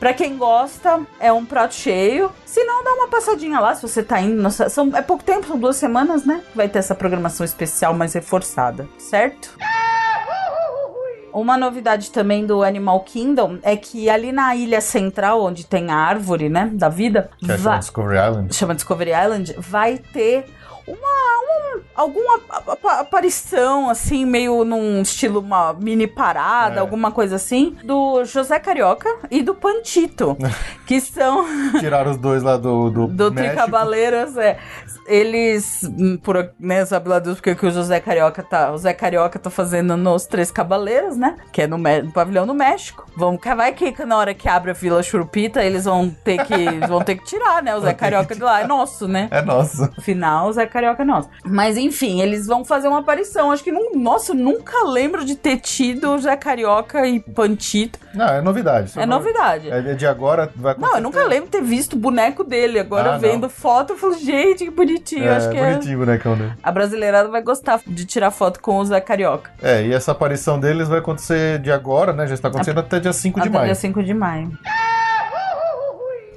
Pra quem gosta, é um prato cheio. Se não, dá uma passadinha lá, se você tá indo. Nossa, são, é pouco tempo, são duas semanas, né? Vai ter essa programação especial mais reforçada, certo? Uma novidade também do Animal Kingdom é que ali na ilha central, onde tem a árvore, né, da vida, Que é vai- chama Discovery Island. chama Discovery Island, vai ter uma, um- alguma aparição, assim, meio num estilo uma mini parada, É. alguma coisa assim, do José Carioca e do Pantito, (laughs) que são Tiraram os dois lá do, do, do México. Tricabaleiras, é. Eles, hum, por, né, sabe lá Deus porque que o José Carioca tá, o Zé Carioca tá fazendo nos Três Cabaleiros, né? Que é no, no pavilhão do México. Vamos, vai que na hora que abre a Vila Churupita, eles vão ter que, (laughs) vão ter que tirar, né? O Zé Carioca de lá é nosso, né? É nosso. No final, o Zé Carioca é nosso. Mas enfim, eles vão fazer uma aparição. Acho que, não, nossa, eu nunca lembro de ter tido o Zé Carioca e Pantito. Não, é novidade. É não- novidade. É de agora vai Não, eu nunca lembro de ter visto o boneco dele. Agora Ah, vendo não. foto, eu falo, gente, que bonitinho. É, Acho que é- bonitinho o bonecão dele. a brasileirada vai gostar de tirar foto com o Zé Carioca. É, e essa aparição deles vai acontecer de agora, né? Já está acontecendo até dia 5 de Até maio. dia 5 de maio.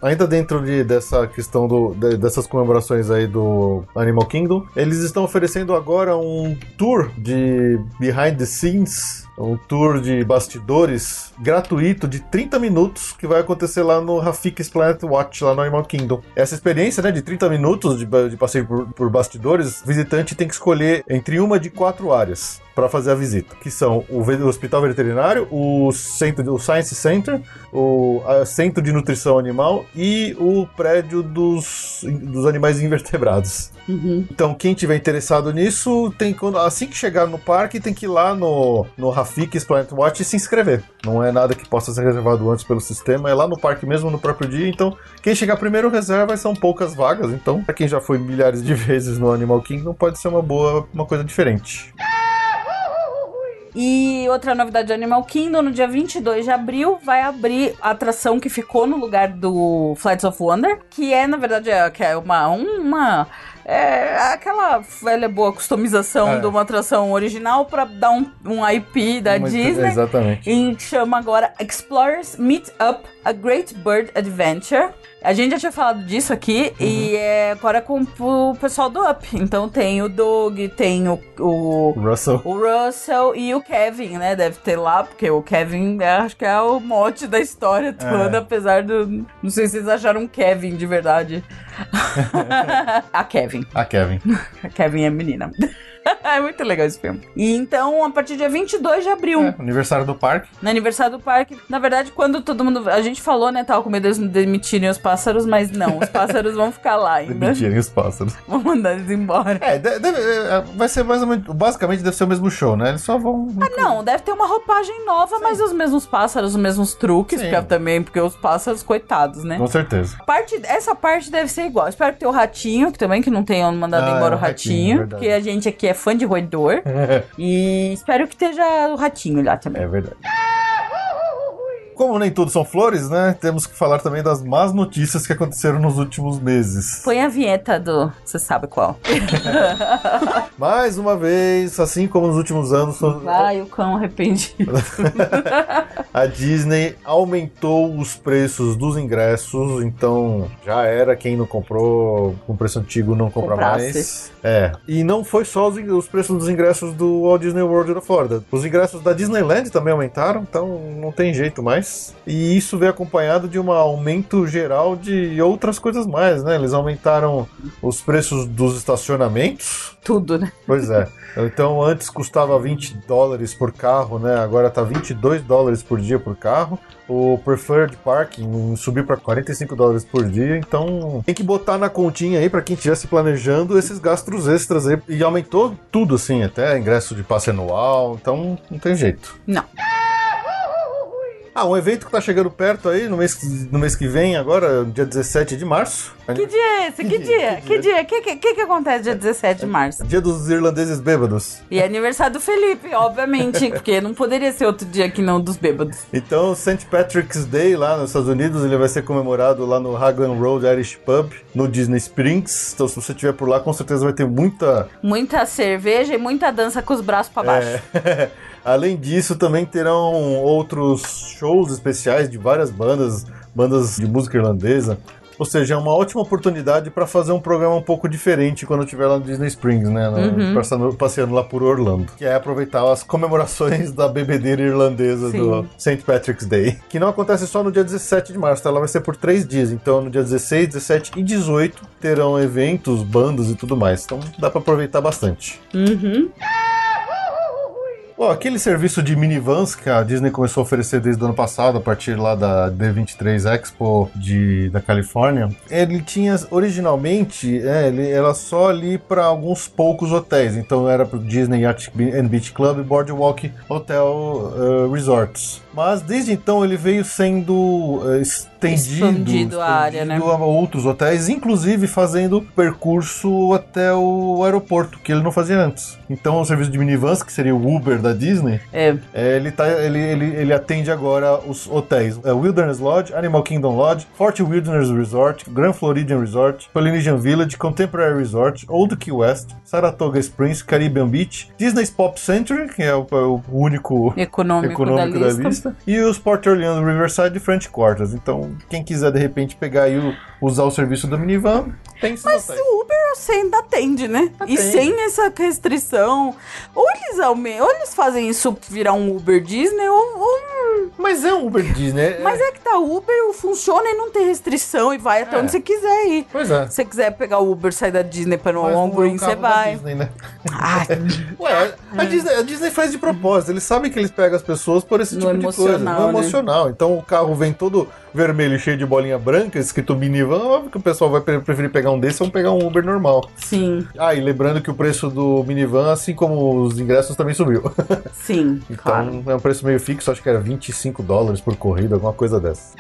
Ainda dentro de, dessa questão do, de- dessas comemorações aí do Animal Kingdom, eles estão oferecendo agora um tour de behind the scenes, um tour de bastidores gratuito de 30 minutos que vai acontecer lá no Rafik's Planet Watch, lá no Animal Kingdom. Essa experiência, né, de 30 minutos de, de passeio por, por bastidores, o visitante tem que escolher entre uma de quatro áreas para fazer a visita, que são o, Hospital Veterinário, o centro, Science Center, o Centro de Nutrição Animal e o prédio dos, dos animais invertebrados. Então, quem tiver interessado nisso, tem quando assim que chegar no parque, tem que ir lá no, no Rafik's Planet Watch e se inscrever. Não é nada que possa ser reservado antes pelo sistema, é lá no parque mesmo no próprio dia. Então, quem chegar primeiro reserva e são poucas vagas. Então, para quem já foi milhares de (laughs) vezes no Animal Kingdom, pode ser uma boa, uma coisa diferente. E outra novidade do Animal Kingdom, no dia 22 de abril, vai abrir a atração que ficou no lugar do Flights of Wonder, que é, na verdade, é, que é uma... uma é aquela velha boa customização É. de uma atração original pra dar um, um IP da Uma- Disney. Exatamente. E chama agora Explorers Meet Up A Great Bird Adventure. A gente já tinha falado disso aqui e é agora com o pessoal do Up. Então tem o Doug, tem o, o, Russell. o Russell e o Kevin, né? Deve ter lá, porque o Kevin é, acho que é o mote da história toda, É. apesar do. Não sei se vocês acharam um Kevin de verdade. (laughs) (laughs) a Kevin. A Kevin. (laughs) A Kevin é menina. (laughs) é muito legal esse filme. E então, a partir do dia 22 de abril. É, aniversário do parque. No aniversário do parque. Na verdade, quando todo mundo. A gente falou, né? Tava com medo deles demitirem os pássaros, mas não. Os pássaros vão ficar lá ainda. Demitirem os pássaros. (laughs) Vão mandar eles embora. É, de- deve- é, vai ser mais ou menos. Basicamente deve ser o mesmo show, né? Eles só vão. Ah, não, deve ter uma roupagem nova, mas os mesmos pássaros, os mesmos truques, Sim. porque também, porque os pássaros, coitados, né? Com certeza. Parte, essa parte deve ser igual. Espero que tenha o ratinho, que também que não tenham mandado Ah, embora é, o ratinho, ratinho, porque a gente aqui é fã de roedor. (laughs) e espero que esteja o ratinho lá também. É verdade. Como nem tudo são flores, né? Temos que falar também das más notícias que aconteceram nos últimos meses. Põe a vinheta do. Você sabe qual. (laughs) Mais uma vez, assim como nos últimos anos, Vai, o cão arrependido. (laughs) a Disney aumentou os preços dos ingressos, então já era quem não comprou com preço antigo não compra Comprasse. mais. É. E não foi só os, os preços dos ingressos do Walt Disney World da Flórida. Os ingressos da Disneyland também aumentaram, então não tem jeito mais. E isso veio acompanhado de um aumento geral de outras coisas mais, né? Eles aumentaram os preços dos estacionamentos. Tudo, né? Pois é. Então antes custava 20 dólares por carro, né? Agora tá 22 dólares por dia por carro. O Preferred Parking subiu para 45 dólares por dia. Então tem que botar na continha aí para quem estivesse planejando esses gastos extras aí. E aumentou tudo assim, até ingresso de passe anual. Então não tem jeito. Não. Ah, um evento que tá chegando perto aí no mês, no mês que vem, agora, dia 17 de março. Que dia é esse? Que, (laughs) Que dia? Que dia? O que, que, que que acontece dia 17 de março? Dia dos irlandeses bêbados. E é aniversário do Felipe, obviamente, (laughs) porque não poderia ser outro dia que não dos bêbados. Então, St. Patrick's Day lá nos Estados Unidos, ele vai ser comemorado lá no Hagan Road Irish Pub, no Disney Springs. Então, se você estiver por lá, com certeza vai ter muita. Muita cerveja e muita dança com os braços pra baixo. É. (laughs) Além disso, também terão outros shows especiais de várias bandas, bandas de música irlandesa. Ou seja, é uma ótima oportunidade para fazer um programa um pouco diferente quando estiver lá no Disney Springs, né? Uhum. Passando, passeando lá por Orlando. Que é aproveitar as comemorações da bebedeira irlandesa Sim. do St. Patrick's Day. Que não acontece só no dia 17 de março, tá? Ela vai ser por três dias. Então, no dia 16, 17 e 18 terão eventos, bandas e tudo mais. Então, dá para aproveitar bastante. Uhum. Ó, aquele serviço de minivans que a Disney começou a oferecer desde o ano passado, a partir lá da D23 Expo de, da Califórnia, ele tinha originalmente, é, ele era só ali para alguns poucos hotéis. Então era pro Disney Yacht and Beach Club Boardwalk Hotel eh, Resorts. Mas desde então ele veio sendo eh, estendido, Expandido a área, né? a outros hotéis, inclusive fazendo percurso até o aeroporto, que ele não fazia antes. Então o serviço de minivans, que seria o Uber da Disney, É. é, ele, tá, ele, ele, ele atende agora os hotéis é, Wilderness Lodge, Animal Kingdom Lodge, Fort Wilderness Resort, Grand Floridian Resort, Polynesian Village, Contemporary Resort, Old Key West, Saratoga Springs, Caribbean Beach, Disney's Pop Century, que é o, é o único Econômico, econômico da, lista. E os Port Orleans Riverside e French Quarters. Então, quem quiser de repente pegar e usar o serviço do minivan, tem esses Mas o Uber você ainda atende, né? E Atende. sem essa restrição. Ou eles, ou eles fazem isso virar um Uber Disney, ou. ou- Mas é um Uber Disney. Mas é que tá, o Uber funciona e não tem restrição e vai até É. onde você quiser ir. Pois é. Se você quiser pegar o Uber, sair da Disney no Mas Long não é um Green, você vai. Disney, né? Ai, (laughs) Ué, a, Disney, a Disney faz de propósito. Eles sabem que eles pegam as pessoas por esse No tipo de coisa. No né? emocional. Então o carro vem todo vermelho cheio de bolinha branca, escrito minivan. Óbvio que o pessoal vai pre- preferir pegar um desse ou pegar um Uber normal. sim, Ah, e lembrando que o preço do minivan, assim como os ingressos, também subiu. (laughs) sim, Então claro. é um preço meio fixo, acho que era 25 dólares por corrida, alguma coisa dessa.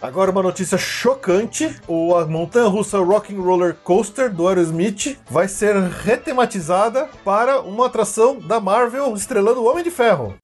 Agora uma notícia chocante: o a montanha-russa Rock and Roller Coaster do Aerosmith vai ser retematizada para uma atração da Marvel estrelando o Homem de Ferro.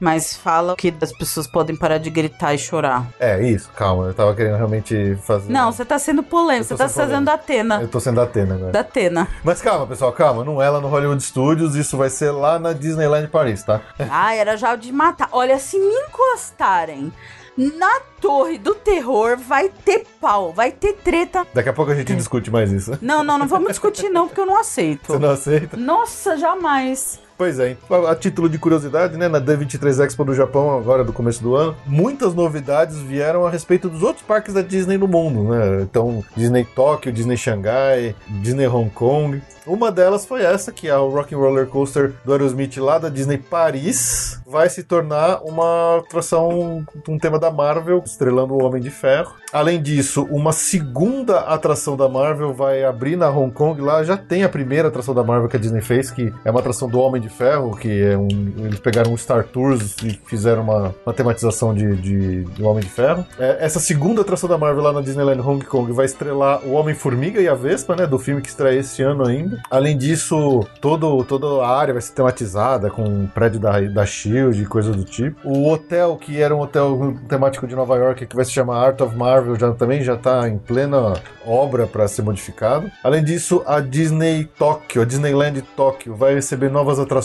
Mas fala que as pessoas podem parar de gritar e chorar. É isso, calma, eu tava querendo realmente fazer. Não, você tá sendo polêmico, você tá fazendo da Atena. Eu tô sendo Atena agora. Da Atena. Mas calma, pessoal, calma, não é lá no Hollywood Studios, isso vai ser lá na Disneyland Paris, tá? Ah, era já de matar. Olha, se me encostarem na torre do terror, vai ter pau, vai ter treta. Daqui a pouco a gente discute mais isso. Não, não, não vamos discutir não, porque eu não aceito. Você não aceita? Nossa, jamais. Pois é, a título de curiosidade, né, na D23 Expo do Japão, agora do começo do ano, muitas novidades vieram a respeito dos outros parques da Disney no mundo, né? Então, Disney Tóquio, Disney Xangai, Disney Hong Kong. Uma delas foi essa, que é o Rock Roller Coaster do Aerosmith lá da Disney Paris, vai se tornar uma atração, um tema da Marvel, estrelando o Homem de Ferro. Além disso, uma segunda atração da Marvel vai abrir na Hong Kong. Lá já tem a primeira atração da Marvel que a Disney fez, que é uma atração do Homem de Ferro, que é um. Eles pegaram um Star Tours e fizeram uma, tematização de, de, do Homem de Ferro. É, essa segunda atração da Marvel lá na Disneyland Hong Kong vai estrelar o Homem-Formiga e a Vespa, né? Do filme que estreia esse ano ainda. Além disso, todo, toda a área vai ser tematizada com o prédio da, da Shield e coisa do tipo. O hotel, que era um hotel temático de Nova York, que vai se chamar Art of Marvel, já, também já está em plena obra para ser modificado. Além disso, a Disney Tóquio, a Disneyland Tóquio, vai receber novas atrações.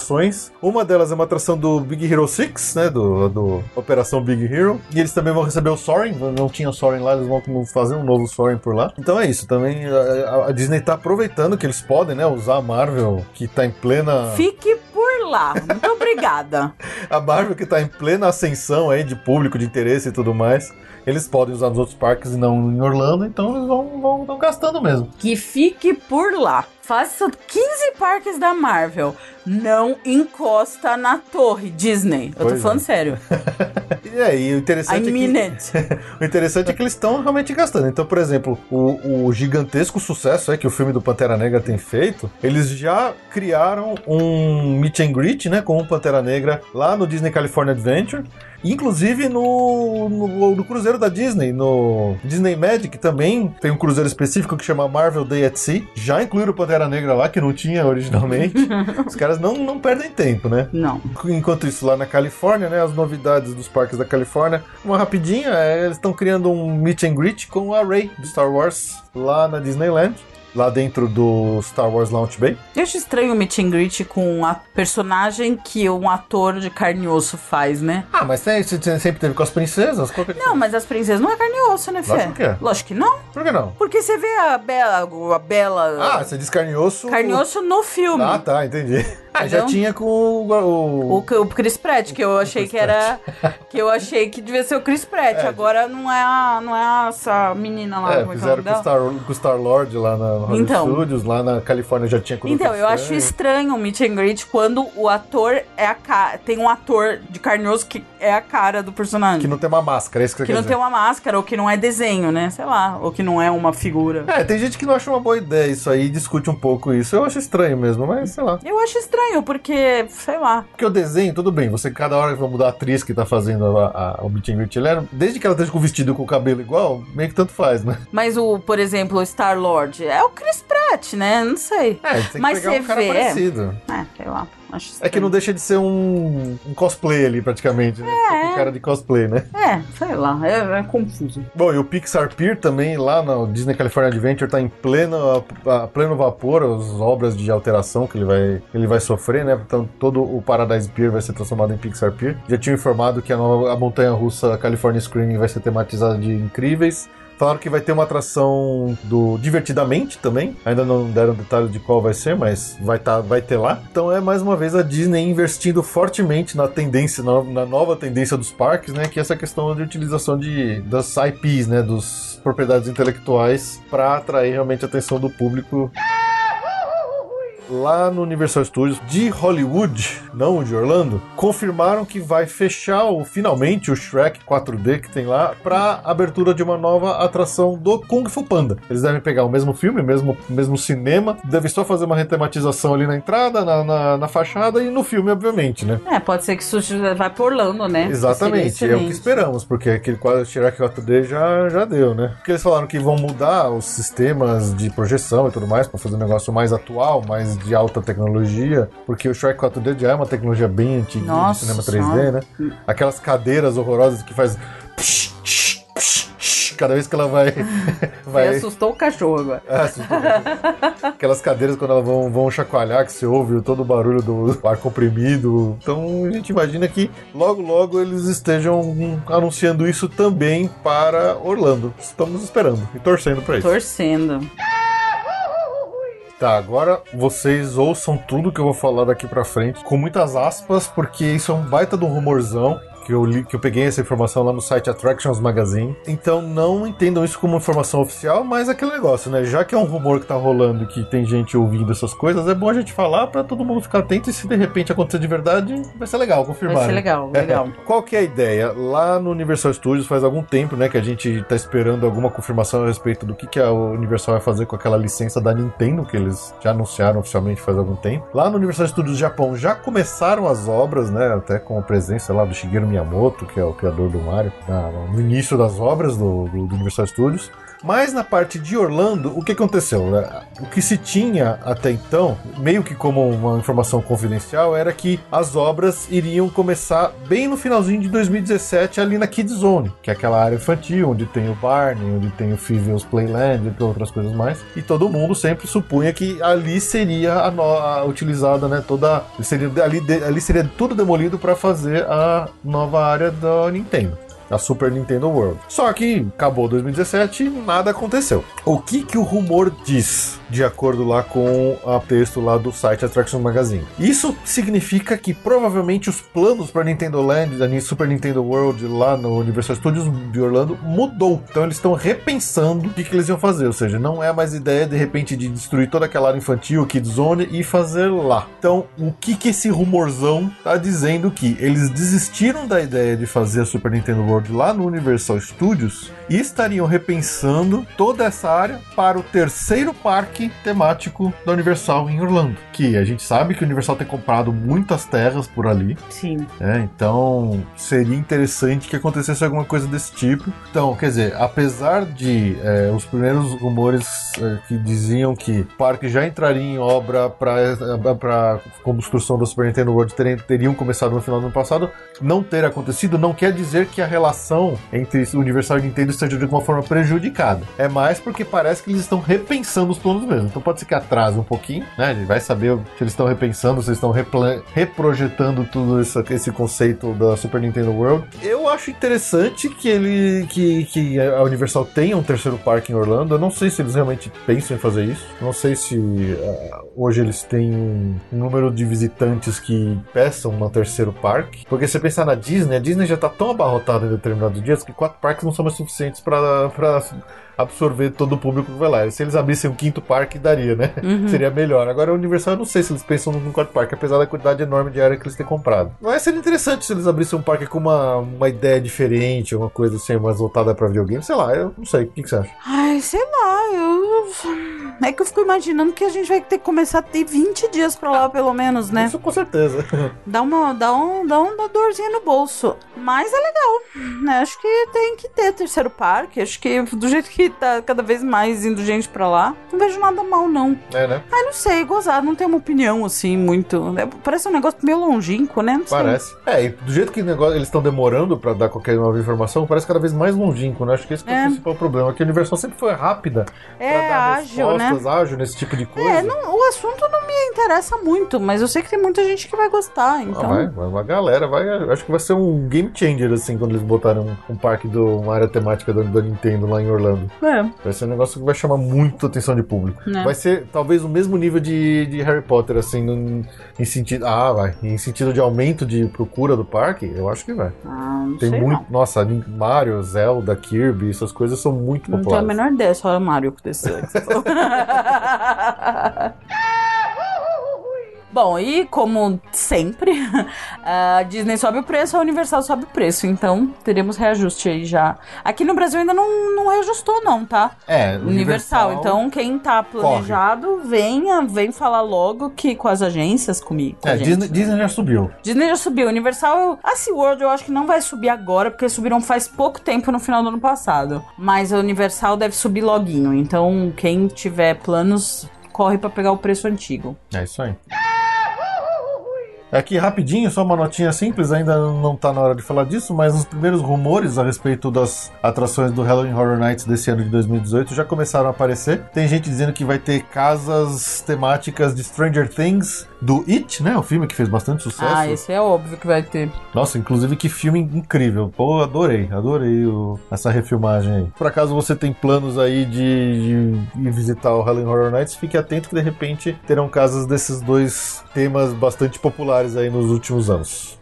Uma delas é uma atração do Big Hero 6, né? Do, do Operação Big Hero. E eles também vão receber o Soaring. Não tinha Soaring lá, eles vão fazer um novo Soaring por lá. Então é isso. Também a, a Disney tá aproveitando que eles podem, né? Usar a Marvel, que tá em plena. Fique por lá. Muito obrigada. A Marvel que tá em plena ascensão aí de público, de interesse e tudo mais. Eles podem usar nos outros parques e não em Orlando, então eles vão, vão, vão gastando mesmo. Que fique por lá. Faça 15 parques da Marvel. Não encosta na torre, Disney. Eu tô Pois falando é. sério. (laughs) E aí, o I interessante é que. (laughs) O interessante é que eles estão realmente gastando. Então, por exemplo, o, o gigantesco sucesso é que o filme do Pantera Negra tem feito, eles já criaram um meet and greet, né, com o Pantera Negra lá no Disney California Adventure. Inclusive no, no, no cruzeiro da Disney, no Disney Magic também tem um cruzeiro específico que chama Marvel Day at Sea. Já incluíram o Pantera Negra lá, que não tinha originalmente. (laughs) Os caras não, não perdem tempo, né? Não. Enquanto isso, lá na Califórnia, né, as novidades dos parques da Califórnia, uma rapidinha, é, eles estão criando um meet and greet com a Rey de Star Wars lá na Disneyland. Lá dentro do Star Wars Launch Bay. Eu acho estranho o meet and greet com a personagem que um ator de carne e osso faz, né? Ah, mas você sempre teve com as princesas? Qual que é- Não, mas as princesas não é carne e osso, né, Fê? Lógico que é. Lógico que não. Por que não? Porque você vê a Bela, a Bela Ah, você diz carne e osso. carne e osso no filme. Ah, tá, entendi. Ah, já tinha com o. o- O, o Chris Pratt, que eu achei Chris que era. (laughs) Que eu achei que devia ser o Chris Pratt. É. Agora não é, a, não é essa menina lá. É, é é fizeram com o? Star, com o Star Lord lá na Hollywood Então. Studios, lá na Califórnia já tinha Então, eu acho Estranho. o meet and greet quando o ator é a cara. Tem um ator de carne osso que é a cara do personagem. Que não tem uma máscara, é isso que você Que não dizer. tem uma máscara, ou que não é desenho, né? Sei lá. Ou que não é uma figura. É, tem gente que não acha uma boa ideia isso aí, discute um pouco isso. Eu acho estranho mesmo, mas sei lá. Eu acho estranho, porque, sei lá. Porque o desenho, tudo bem, você cada hora vai mudar a atriz que tá fazendo a, a, o meet and greet, ele era- desde que ela esteja com o vestido e com o cabelo igual, meio que tanto faz, né? Mas o, por exemplo, o Star Lord é o Chris Pratt, né? Não sei. É, tem que Mas pegar um você cara vê- parecido. É, sei lá. Acho É que não deixa de ser um, um cosplay ali, praticamente, né? Fica com cara de cosplay, né? É, sei lá. É, é confuso. Bom, e o Pixar Pier também, lá no Disney California Adventure, tá em pleno, a, pleno vapor, as obras de alteração que ele vai, ele vai sofrer, né? Então todo o Paradise Pier vai ser transformado em Pixar Pier. Já tinham informado que a, nova, a montanha russa California Screening vai ser tematizada de incríveis. Falaram que vai ter uma atração do Divertidamente também. Ainda não deram detalhe de qual vai ser, mas vai, tá, vai ter lá. Então é mais uma vez a Disney investindo fortemente na tendência, na, na nova tendência dos parques, né? Que é essa questão de utilização de, das IPs, né? Dos propriedades intelectuais para atrair realmente a atenção do público lá no Universal Studios de Hollywood, não o de Orlando, confirmaram que vai fechar o, finalmente o Shrek 4D que tem lá para abertura de uma nova atração do Kung Fu Panda. Eles devem pegar o mesmo filme, o mesmo, mesmo cinema, devem só fazer uma retematização ali na entrada, na, na, na fachada e no filme, obviamente, né? É, pode ser que isso vai por Orlando, né? Exatamente, é o que esperamos, porque aquele quadro Shrek 4D já, já deu, né? Porque eles falaram que vão mudar os sistemas de projeção e tudo mais para fazer um negócio mais atual, mais de alta tecnologia, porque o Shrek 4D já é uma tecnologia bem antiga de cinema 3D, Senhora. né? Aquelas cadeiras horrorosas que faz cada vez que ela vai Você (laughs) vai assustou o cachorro agora. ah, assustou. Aquelas cadeiras quando elas vão, vão chacoalhar, que você ouve todo o barulho do ar comprimido. Então a gente imagina que logo, logo eles estejam anunciando isso também para Orlando. Estamos esperando e torcendo para isso. Torcendo. Tá, agora vocês ouçam tudo que eu vou falar daqui pra frente, com muitas aspas, porque isso é um baita um rumorzão. Que eu, li, que eu peguei essa informação lá no site Attractions Magazine. Então não entendam isso como informação oficial, mas aquele negócio, né? Já que é um rumor que tá rolando e que tem gente ouvindo essas coisas, é bom a gente falar pra todo mundo ficar atento e se de repente acontecer de verdade, vai ser legal confirmar. Vai ser né? legal, legal. Qual que é a ideia? Lá no Universal Studios faz algum tempo, né, que a gente tá esperando alguma confirmação a respeito do que, que a Universal vai fazer com aquela licença da Nintendo, que eles já anunciaram oficialmente faz algum tempo. Lá no Universal Studios Japão já começaram as obras, né, até com a presença lá do Shigeru Miyamoto, que é o criador do Mario, na- no início das obras do, do- do Universal Studios. Mas na parte de Orlando, o que aconteceu? né? O que se tinha até então, meio que como uma informação confidencial, era que as obras iriam começar bem no finalzinho de 2017, ali na Kids Zone, que é aquela área infantil, onde tem o Barney, onde tem o Fivel's Playland, entre outras coisas mais. E todo mundo sempre supunha que ali seria a, no- a utilizada, né? Toda. Seria, ali, de- ali seria tudo demolido para fazer a nova área da Nintendo a Super Nintendo World. Só que acabou 2017 e nada aconteceu. O que que o rumor diz, de acordo lá com o texto lá do site Attraction Magazine? Isso significa que provavelmente os planos para Nintendo Land, da Super Nintendo World lá no Universal Studios de Orlando mudou. Então eles estão repensando o que, que eles iam fazer. Ou seja, não é mais ideia de repente de destruir toda aquela área infantil, Kid Zone e fazer lá. Então, o que que esse rumorzão tá dizendo que eles desistiram da ideia de fazer a Super Nintendo World lá no Universal Studios e estariam repensando toda essa área para o terceiro parque temático da Universal em Orlando. Que a gente sabe que o Universal tem comprado muitas terras por ali, Sim. é, então seria interessante que acontecesse alguma coisa desse tipo. Então, quer dizer, apesar de é, os primeiros rumores é, que diziam que o parque já entraria em obra para construção da Super Nintendo World terem- teriam começado no final do ano passado, não ter acontecido não quer dizer que a relação relação entre Universal e Nintendo esteja de alguma forma prejudicada. É mais porque parece que eles estão repensando os planos mesmo. Então pode ser que atrase um pouquinho, né? Ele vai saber se eles estão repensando, se eles estão reprojetando tudo isso, esse conceito da Super Nintendo World. Eu acho interessante que ele que, que a Universal tenha um terceiro parque em Orlando. Eu não sei se eles realmente pensam em fazer isso. Não sei se ah, hoje eles têm um número de visitantes que peçam um terceiro parque. Porque se você pensar na Disney, a Disney já tá tão abarrotada determinados dias que quatro parques não são mais suficientes para absorver todo o público que vai lá. Se eles abrissem um quinto parque, daria, né? Seria melhor. Agora, a Universal, eu não sei se eles pensam num quarto parque, apesar da quantidade enorme de área que eles têm comprado. Mas seria interessante se eles abrissem um parque com uma, uma ideia diferente, uma coisa assim, mais voltada pra videogame. Sei lá, eu não sei. O que, que você acha? Ai, sei lá, eu. É que eu fico imaginando que a gente vai ter que começar a ter 20 dias pra lá, pelo menos, né? Isso com certeza. (laughs) Dá uma, dá um, dá uma dorzinha no bolso. Mas é legal. né? Acho que tem que ter terceiro parque. Acho que do jeito que tá cada vez mais indo gente pra lá, não vejo nada mal, não. é, né? Ai, não sei, gozar, não tem uma opinião assim muito. né? Parece um negócio meio longínquo, né? Não sei. Parece. É, e do jeito que negócio, eles estão demorando pra dar qualquer nova informação, parece cada vez mais longínquo, né? Acho que esse que é, É. o principal problema. Que a Universal sempre foi rápida É, pra dar ágil, né? respostas, ágil nesse tipo de coisa. É, não, o assunto não me interessa muito, mas eu sei que tem muita gente que vai gostar, Ah, então. vai, vai uma galera, vai. Acho que vai ser um game changer, assim, quando eles botarem um, um parque, do, uma área temática da Nintendo lá em Orlando. É. Vai ser um negócio que vai chamar muito a atenção de público. Né. Vai ser talvez o mesmo nível de, de Harry Potter, assim, em sentido. Ah, vai. Em sentido de aumento de procura do parque, eu acho que vai. Ah, não Tem muito. não. Nossa, Mario, Zelda, Kirby, essas coisas são muito Não tenho a populares. menor ideia, só Mario desse antes. (laughs) (laughs) Bom, e como sempre, (laughs) a Disney sobe o preço, a Universal sobe o preço. Então, teremos reajuste aí já. Aqui no Brasil ainda não, não reajustou, não, tá? É, Universal. Então, quem tá planejado, venha, vem falar logo que com as agências, comigo. com a É. Disney, Disney já subiu. Disney já subiu. Universal, a SeaWorld eu acho que não vai subir agora, porque subiram faz pouco tempo no final do ano passado. Mas a Universal deve subir loguinho. Então, quem tiver planos, corre pra pegar o preço antigo. É isso aí. Aqui rapidinho, só uma notinha simples, ainda não tá na hora de falar disso, mas os primeiros rumores a respeito das atrações do Halloween Horror Nights desse ano de 2018 já começaram a aparecer. Tem gente dizendo que vai ter casas temáticas de Stranger Things, do It, né? O filme que fez bastante sucesso. Ah, esse é óbvio que vai ter. Nossa, inclusive que filme incrível. Pô, adorei, adorei o- essa refilmagem aí. Por acaso você tem planos aí de, de ir visitar o Halloween Horror Nights, fique atento que de repente terão casas desses dois temas bastante populares aí nos últimos anos.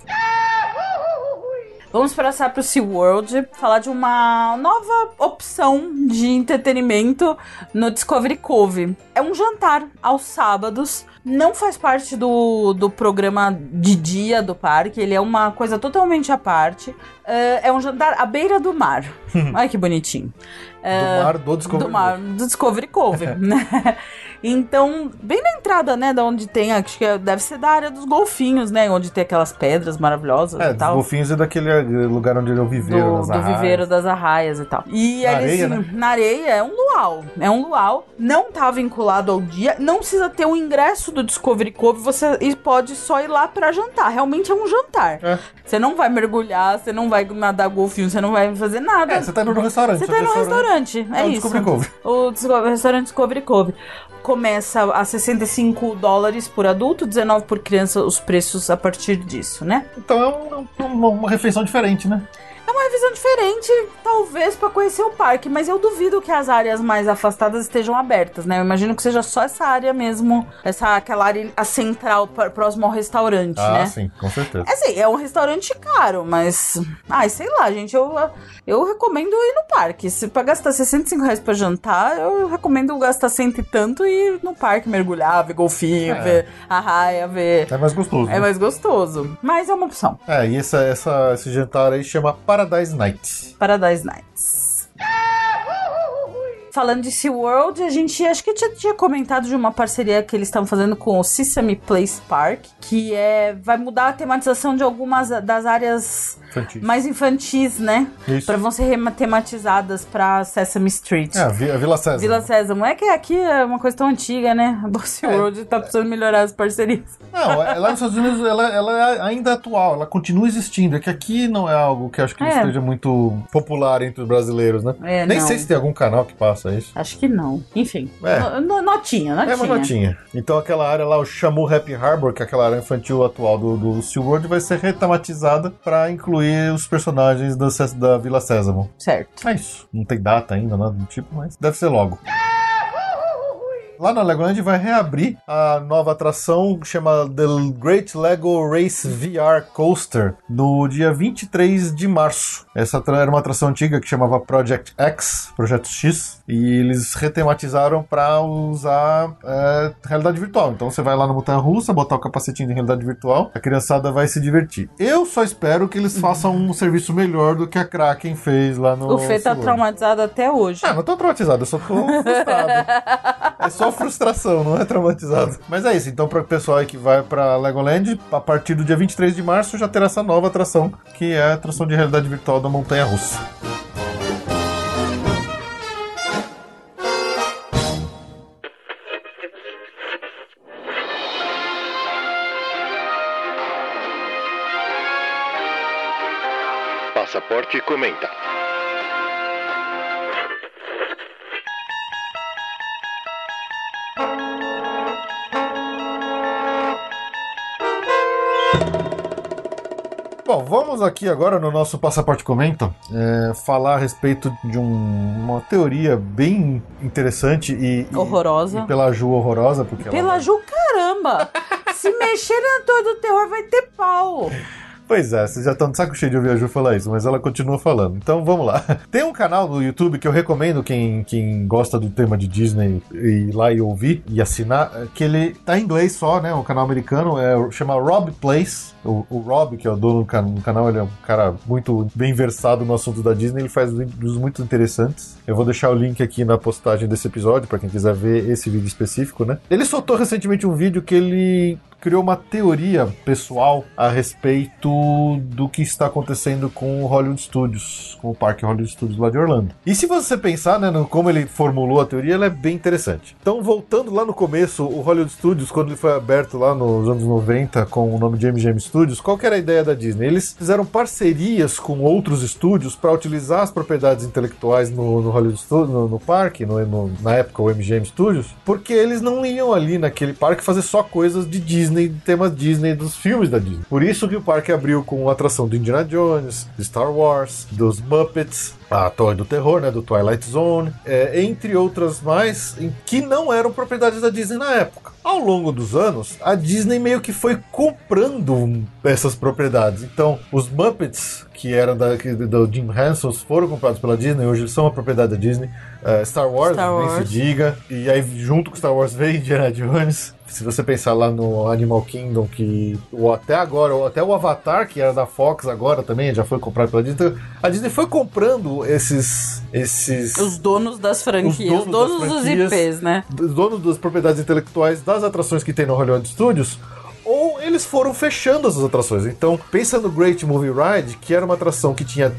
Vamos passar pro SeaWorld, falar de uma nova opção de entretenimento no Discovery Cove. É um jantar aos sábados, não faz parte do, do programa de dia do parque, ele é uma coisa totalmente à parte. É, é um jantar à beira do mar. (laughs) Ai, que bonitinho. do mar do Discovery. É, do mar, do Discovery Cove, (laughs) né? Então, bem na entrada, né, da onde tem, acho que deve ser da área dos golfinhos, né, onde tem aquelas pedras maravilhosas É, e tal. golfinhos é daquele lugar onde ele é o viveiro, do, do arraias. viveiro das arraias e tal. E Na ali, areia, assim, né? na areia é um luau. É um luau. Não tá vinculado ao dia. Não precisa ter o ingresso do Discovery Cove. Você pode só ir lá pra jantar. Realmente é um jantar. É. Você não vai mergulhar, você não vai nadar golfinho, você não vai fazer nada. É, você tá indo no restaurante. Você o tá no restaurante, é, é o isso. Discovery Cove. O Discovery- restaurante Discovery Cove. Começa a 65 dólares por adulto, 19 por criança, os preços a partir disso, né? Então é um- uma, uma refeição diferente, né? É uma visão diferente, talvez, pra conhecer o parque, mas eu duvido que as áreas mais afastadas estejam abertas, né? Eu imagino que seja só essa área mesmo, essa aquela área a central pr- próximo ao restaurante, Ah, né? sim, com certeza. É assim, é um restaurante caro, mas. Ai, sei lá, gente. Eu, eu recomendo ir no parque. Se pra gastar 65 reais pra jantar, eu recomendo gastar cento e tanto e ir no parque mergulhar, ver golfinho, É. ver a raia, ver. É mais gostoso. É né? mais gostoso. Mas é uma opção. É, e essa, essa, esse jantar aí chama Paradise Night. Paradise Nights. falando de SeaWorld, a gente acho que tinha, tinha comentado de uma parceria que eles estão fazendo com o Sesame Place Park, que é vai mudar a tematização de algumas das áreas Infantis. mais infantis, né? Isso. Pra vão ser tematizadas pra Sesame Street. É, a Vi- a Vila César. Vila Sésamo. É que aqui é uma coisa tão antiga, né? A Bossy É. World tá precisando melhorar as parcerias. Não, é- lá nos Estados Unidos ela, ela é ainda atual, ela continua existindo. É que aqui não é algo que acho que É. esteja muito popular entre os brasileiros, né? É, Nem não. sei se tem algum canal que passa isso. Acho que não. Enfim. É. No- no- notinha, notinha. É uma notinha. Então aquela área lá, o Shamu Happy Harbor, que é aquela área infantil atual do, do SeaWorld, vai ser retematizada pra incluir os personagens da, da Vila Sésamo. Certo. É isso. Não tem data ainda, nada do tipo, mas deve ser logo. Lá na Legoland vai reabrir a nova atração que chama The Great Lego Race VR Coaster no dia 23 de março. Essa era uma atração antiga que chamava Project X, Projeto X, e eles retematizaram para usar é, realidade virtual. Então você vai lá na montanha russa, botar o capacetinho de realidade virtual, a criançada vai se divertir. Eu só espero que eles façam um serviço melhor do que a Kraken fez lá no o Fê tá traumatizado até hoje. Ah, não tô traumatizado, eu só tô frustrado. (laughs) é só frustração, não é traumatizado. Mas é isso, então para o pessoal aí que vai pra Legoland, a partir do dia 23 de março já terá essa nova atração, que é a atração de realidade virtual da Montanha Russa. Passaporte comenta. Bom, vamos aqui agora no nosso Passaporte Comenta é, falar a respeito de um- uma teoria bem interessante e, e- Horrorosa. e pela Ju horrorosa, porque ela Pela Ju, caramba! Se mexer na torre do terror, vai ter pau. Pois é, vocês já estão de saco cheio de ouvir a Ju falar isso, mas ela continua falando. Então vamos lá. (laughs) Tem um canal no YouTube que eu recomendo quem, quem gosta do tema de Disney ir lá e ouvir e assinar, é, que ele tá em inglês só, né? Um canal americano, é, chama Rob Place. O, o Rob, que é o dono do, can- do canal, ele é um cara muito bem versado no assunto da Disney, ele faz vídeos muito interessantes. Eu vou deixar o link aqui na postagem desse episódio para quem quiser ver esse vídeo específico, né? Ele soltou recentemente um vídeo que ele criou uma teoria pessoal a respeito do que está acontecendo com o Hollywood Studios, com o parque Hollywood Studios lá de Orlando. E se você pensar, né, no como ele formulou a teoria, ela é bem interessante. Então, voltando lá no começo, o Hollywood Studios, quando ele foi aberto lá nos anos 90 com o nome de MGM Studios, qual que era a ideia da Disney? Eles fizeram parcerias com outros estúdios para utilizar as propriedades intelectuais no, no Hollywood Studios, no, no parque, no- no- na época o MGM Studios, porque eles não iam ali naquele parque fazer só coisas de Disney, de temas Disney, dos filmes da Disney. Por isso que o parque abriu com a atração do Indiana Jones, Star Wars, dos Muppets, a Torre do Terror, né, do Twilight Zone, é, entre outras mais, em- que não eram propriedades da Disney na época. Ao longo dos anos, a Disney meio que foi comprando essas propriedades. Então, os Muppets, que eram da, que- do Jim Henson, foram comprados pela Disney, hoje são uma propriedade da Disney. É, Star Wars, Star nem Wars. se diga. E aí, junto com Star Wars, veio Indiana Jones. Se você pensar lá no Animal Kingdom, que o- até agora, ou até o Avatar, que era da Fox agora também, já foi comprado pela Disney. Então, a Disney foi comprando esses. esses Os donos das franquias, Os os donos donos, das dos franquias. IPs, né? os donos das propriedades intelectuais das atrações que tem no Hollywood Studios, ou eles foram fechando essas atrações. Então, pensa no Great Movie Ride, que era uma atração que tinha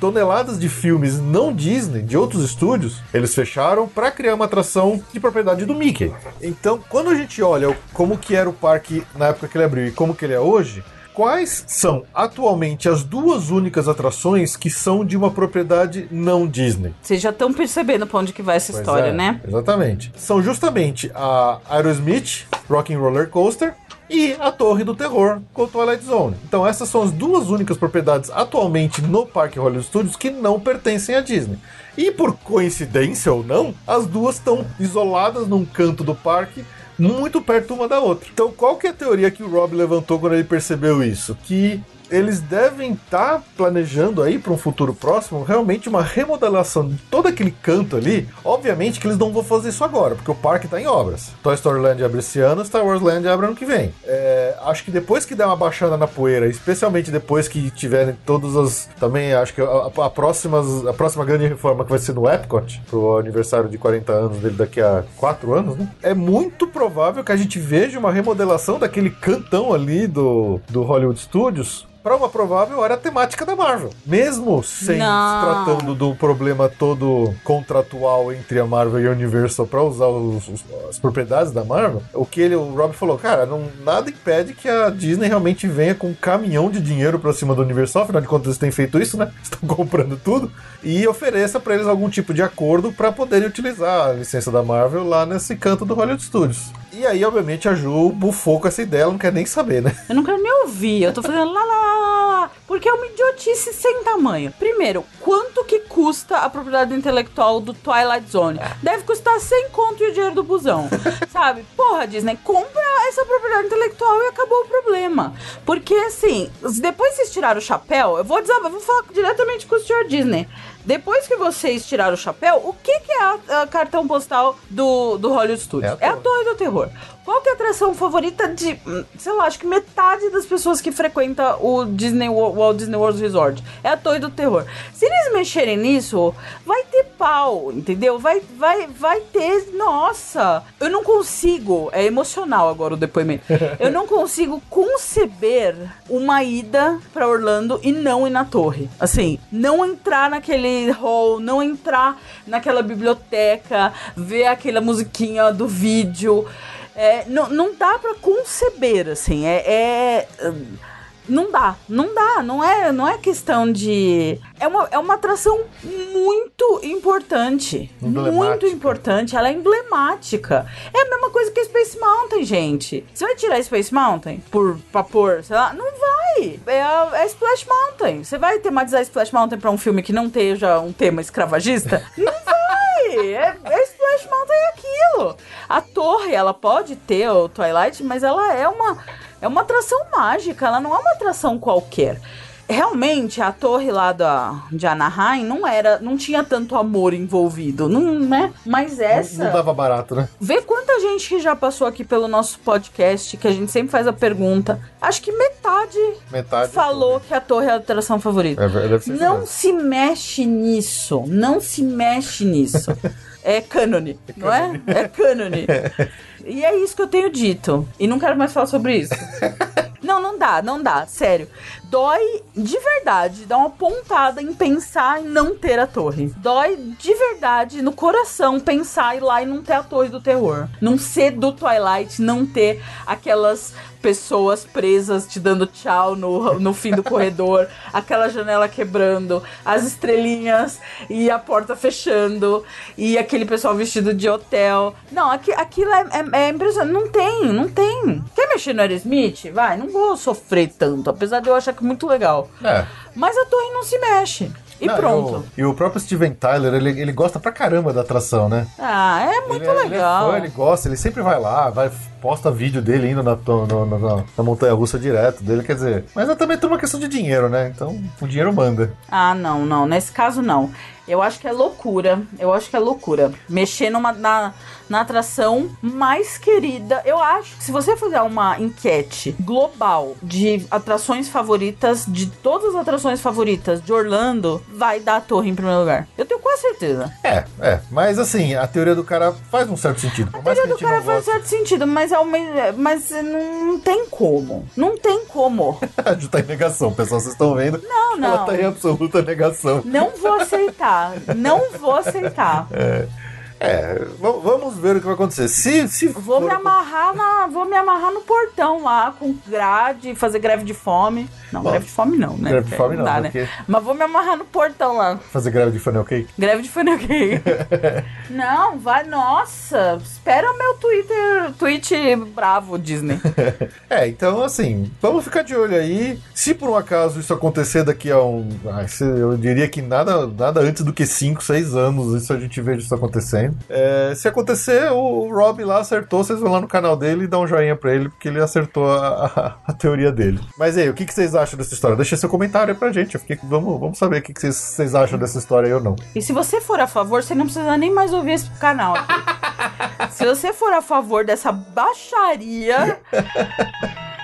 toneladas de filmes não Disney, de outros estúdios, eles fecharam para criar uma atração de propriedade do Mickey. Então, quando a gente olha como que era o parque na época que ele abriu e como que ele é hoje, Quais são atualmente as duas únicas atrações que são de uma propriedade não Disney? Vocês já estão percebendo pra onde que vai essa Pois história, é, né? Exatamente. São justamente a Aerosmith, Rock and Roller Coaster e a Torre do Terror com o Twilight Zone. Então essas são as duas únicas propriedades atualmente no Parque Hollywood Studios que não pertencem à Disney. E por coincidência ou não, as duas estão isoladas num canto do parque muito perto uma da outra. Então, qual que é a teoria que o Rob levantou quando ele percebeu isso? Que eles devem estar planejando aí para um futuro próximo realmente uma remodelação de todo aquele canto ali. Obviamente que eles não vão fazer isso agora, porque o parque está em obras. Toy Story Land abre esse ano, Star Wars Land abre ano que vem. É, acho que depois que der uma baixada na poeira, especialmente depois que tiverem todas as. Também acho que a, a, a próximas, a próxima grande reforma que vai ser no Epcot, pro aniversário de 40 anos dele daqui a 4 anos, né? É muito provável que a gente veja uma remodelação daquele cantão ali do, do Hollywood Studios para uma provável área temática da Marvel. Mesmo sem Não. tratando do problema todo contratual entre a Marvel e a Universal para usar os- os- as propriedades da Marvel, o que ele, o Rob falou, cara, não, nada impede que a Disney realmente venha com um caminhão de dinheiro para cima da Universal, afinal de contas eles têm feito isso, né? (laughs) Estão comprando tudo e ofereça para eles algum tipo de acordo para poderem utilizar a licença da Marvel lá nesse canto do Hollywood Studios. E aí, obviamente, a Ju bufou com essa ideia, ela não quer nem saber, né? Eu não quero nem ouvir, eu tô fazendo lá, lá, lá, lá, porque é uma idiotice sem tamanho. Primeiro, quanto que custa a propriedade intelectual do Twilight Zone? Deve custar 100 conto e o dinheiro do busão, (laughs) sabe? Porra, Disney, compra essa propriedade intelectual e acabou o problema. Porque, assim, depois vocês tiraram o chapéu, eu vou, desab- eu vou falar diretamente com o Sr. Disney. Depois que vocês tiraram o chapéu, o que, que é a, a cartão postal do, do Hollywood Studios? É a É a Torre do Terror. Qual que é a atração favorita de, sei lá, acho que metade das pessoas que frequenta o Disney Wo- Walt Disney World Resort? É a Torre do Terror. Se eles mexerem nisso, vai ter pau, entendeu? Vai, vai, vai ter. Nossa! Eu não consigo. É emocional agora o depoimento. (laughs) Eu não consigo conceber uma ida pra Orlando e não ir na torre. Assim, não entrar naquele hall, não entrar naquela biblioteca, ver aquela musiquinha do vídeo. É, não, não dá pra conceber, assim. É. é, não dá, não dá, não é, não é questão de. É uma, é uma atração muito importante. Muito importante. Ela é emblemática. É a mesma coisa que a Space Mountain, gente. Você vai tirar a Space Mountain por pra pôr, sei lá? Não vai. É a, é Splash Mountain. Você vai tematizar a Splash Mountain pra um filme que não esteja um tema escravagista? Não vai. É, é Splash Mountain é aquilo. A torre, ela pode ter o Twilight, mas ela é uma é uma atração mágica, ela não é uma atração qualquer. Realmente, a torre lá da, de Anaheim não era, não tinha tanto amor envolvido, não, né? Mas essa. Não dava barato, né? Vê quanta gente que já passou aqui pelo nosso podcast, que a gente sempre faz a pergunta. Acho que metade, Metade. falou que a torre é a atração favorita. É, ver- deve ser Não mesmo. se mexe nisso. Não se mexe nisso. (laughs) É cânone, não é? É cânone. E é isso que eu tenho dito. E não quero mais falar sobre isso. (laughs) Não, não dá, não dá, sério. Dói de verdade, dá uma pontada em pensar em não ter a torre. Dói de verdade no coração pensar ir lá e não ter a torre do terror. Não ser do Twilight, não ter aquelas pessoas presas te dando tchau no, no fim do corredor, (laughs) aquela janela quebrando, as estrelinhas e a porta fechando, e aquele pessoal vestido de hotel. Não, aqui, aquilo é, é, é impressionante. Não tem, não tem. Quer mexer no Aerosmith? Vai, não vou sofrer tanto, apesar de eu achar que muito legal. É. Mas a torre não se mexe. E Não, pronto. E o, e o próprio Steven Tyler, ele, ele gosta pra caramba da atração, né? Ah, é muito ele, é- legal. Ele, é fã, ele gosta, ele sempre vai lá, vai, posta vídeo dele indo na, no- na, na montanha russa direto dele, quer dizer. Mas é também tudo uma questão de dinheiro, né? Então o dinheiro manda. Ah, não, não. Nesse caso, não. Eu acho que é loucura. Eu acho que é loucura. Mexer numa, na, na atração mais querida. Eu acho que se você fizer uma enquete global de atrações favoritas, de todas as atrações favoritas de Orlando, vai dar a torre em primeiro lugar. Eu tenho quase certeza. É, é. Mas assim, a teoria do cara faz um certo sentido. A do gente cara faz goste, certo sentido, mas, é uma, mas não tem como. Não tem como. a gente tá em negação, pessoal. Vocês estão vendo? Não, Ela não. tá em absoluta negação. Não vou aceitar. Não vou aceitar. É, v- vamos ver o que vai acontecer. Se, se Vou for- me amarrar na, vou me amarrar no portão lá com grade, fazer greve de fome. Não, Bom, greve de fome não, né? greve de fome não, dá, porque- né? Mas vou me amarrar no portão lá. fazer greve de funnel cake? Greve de funnel cake. (laughs) não, vai, nossa. Espera o meu Twitter, tweet bravo, Disney. (laughs) É, então assim, vamos ficar de olho aí. Se por um acaso isso acontecer daqui a um. eu diria que nada, nada antes do que 5, 6 anos isso a gente veja isso acontecendo. É, se acontecer, o Rob lá acertou, vocês vão lá no canal dele e dá um joinha pra ele, porque ele acertou a, a- a teoria dele. Mas aí, o que, que vocês acham dessa história? Deixa seu comentário aí pra gente. Eu fiquei, vamos, vamos saber o que, que vocês, vocês acham dessa história aí ou não. E se você for a favor, você não precisa nem mais ouvir esse canal aqui. (laughs) se você for a favor dessa baixaria. (laughs)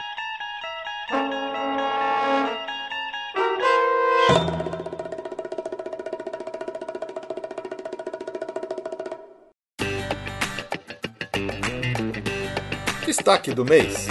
Destaque do mês.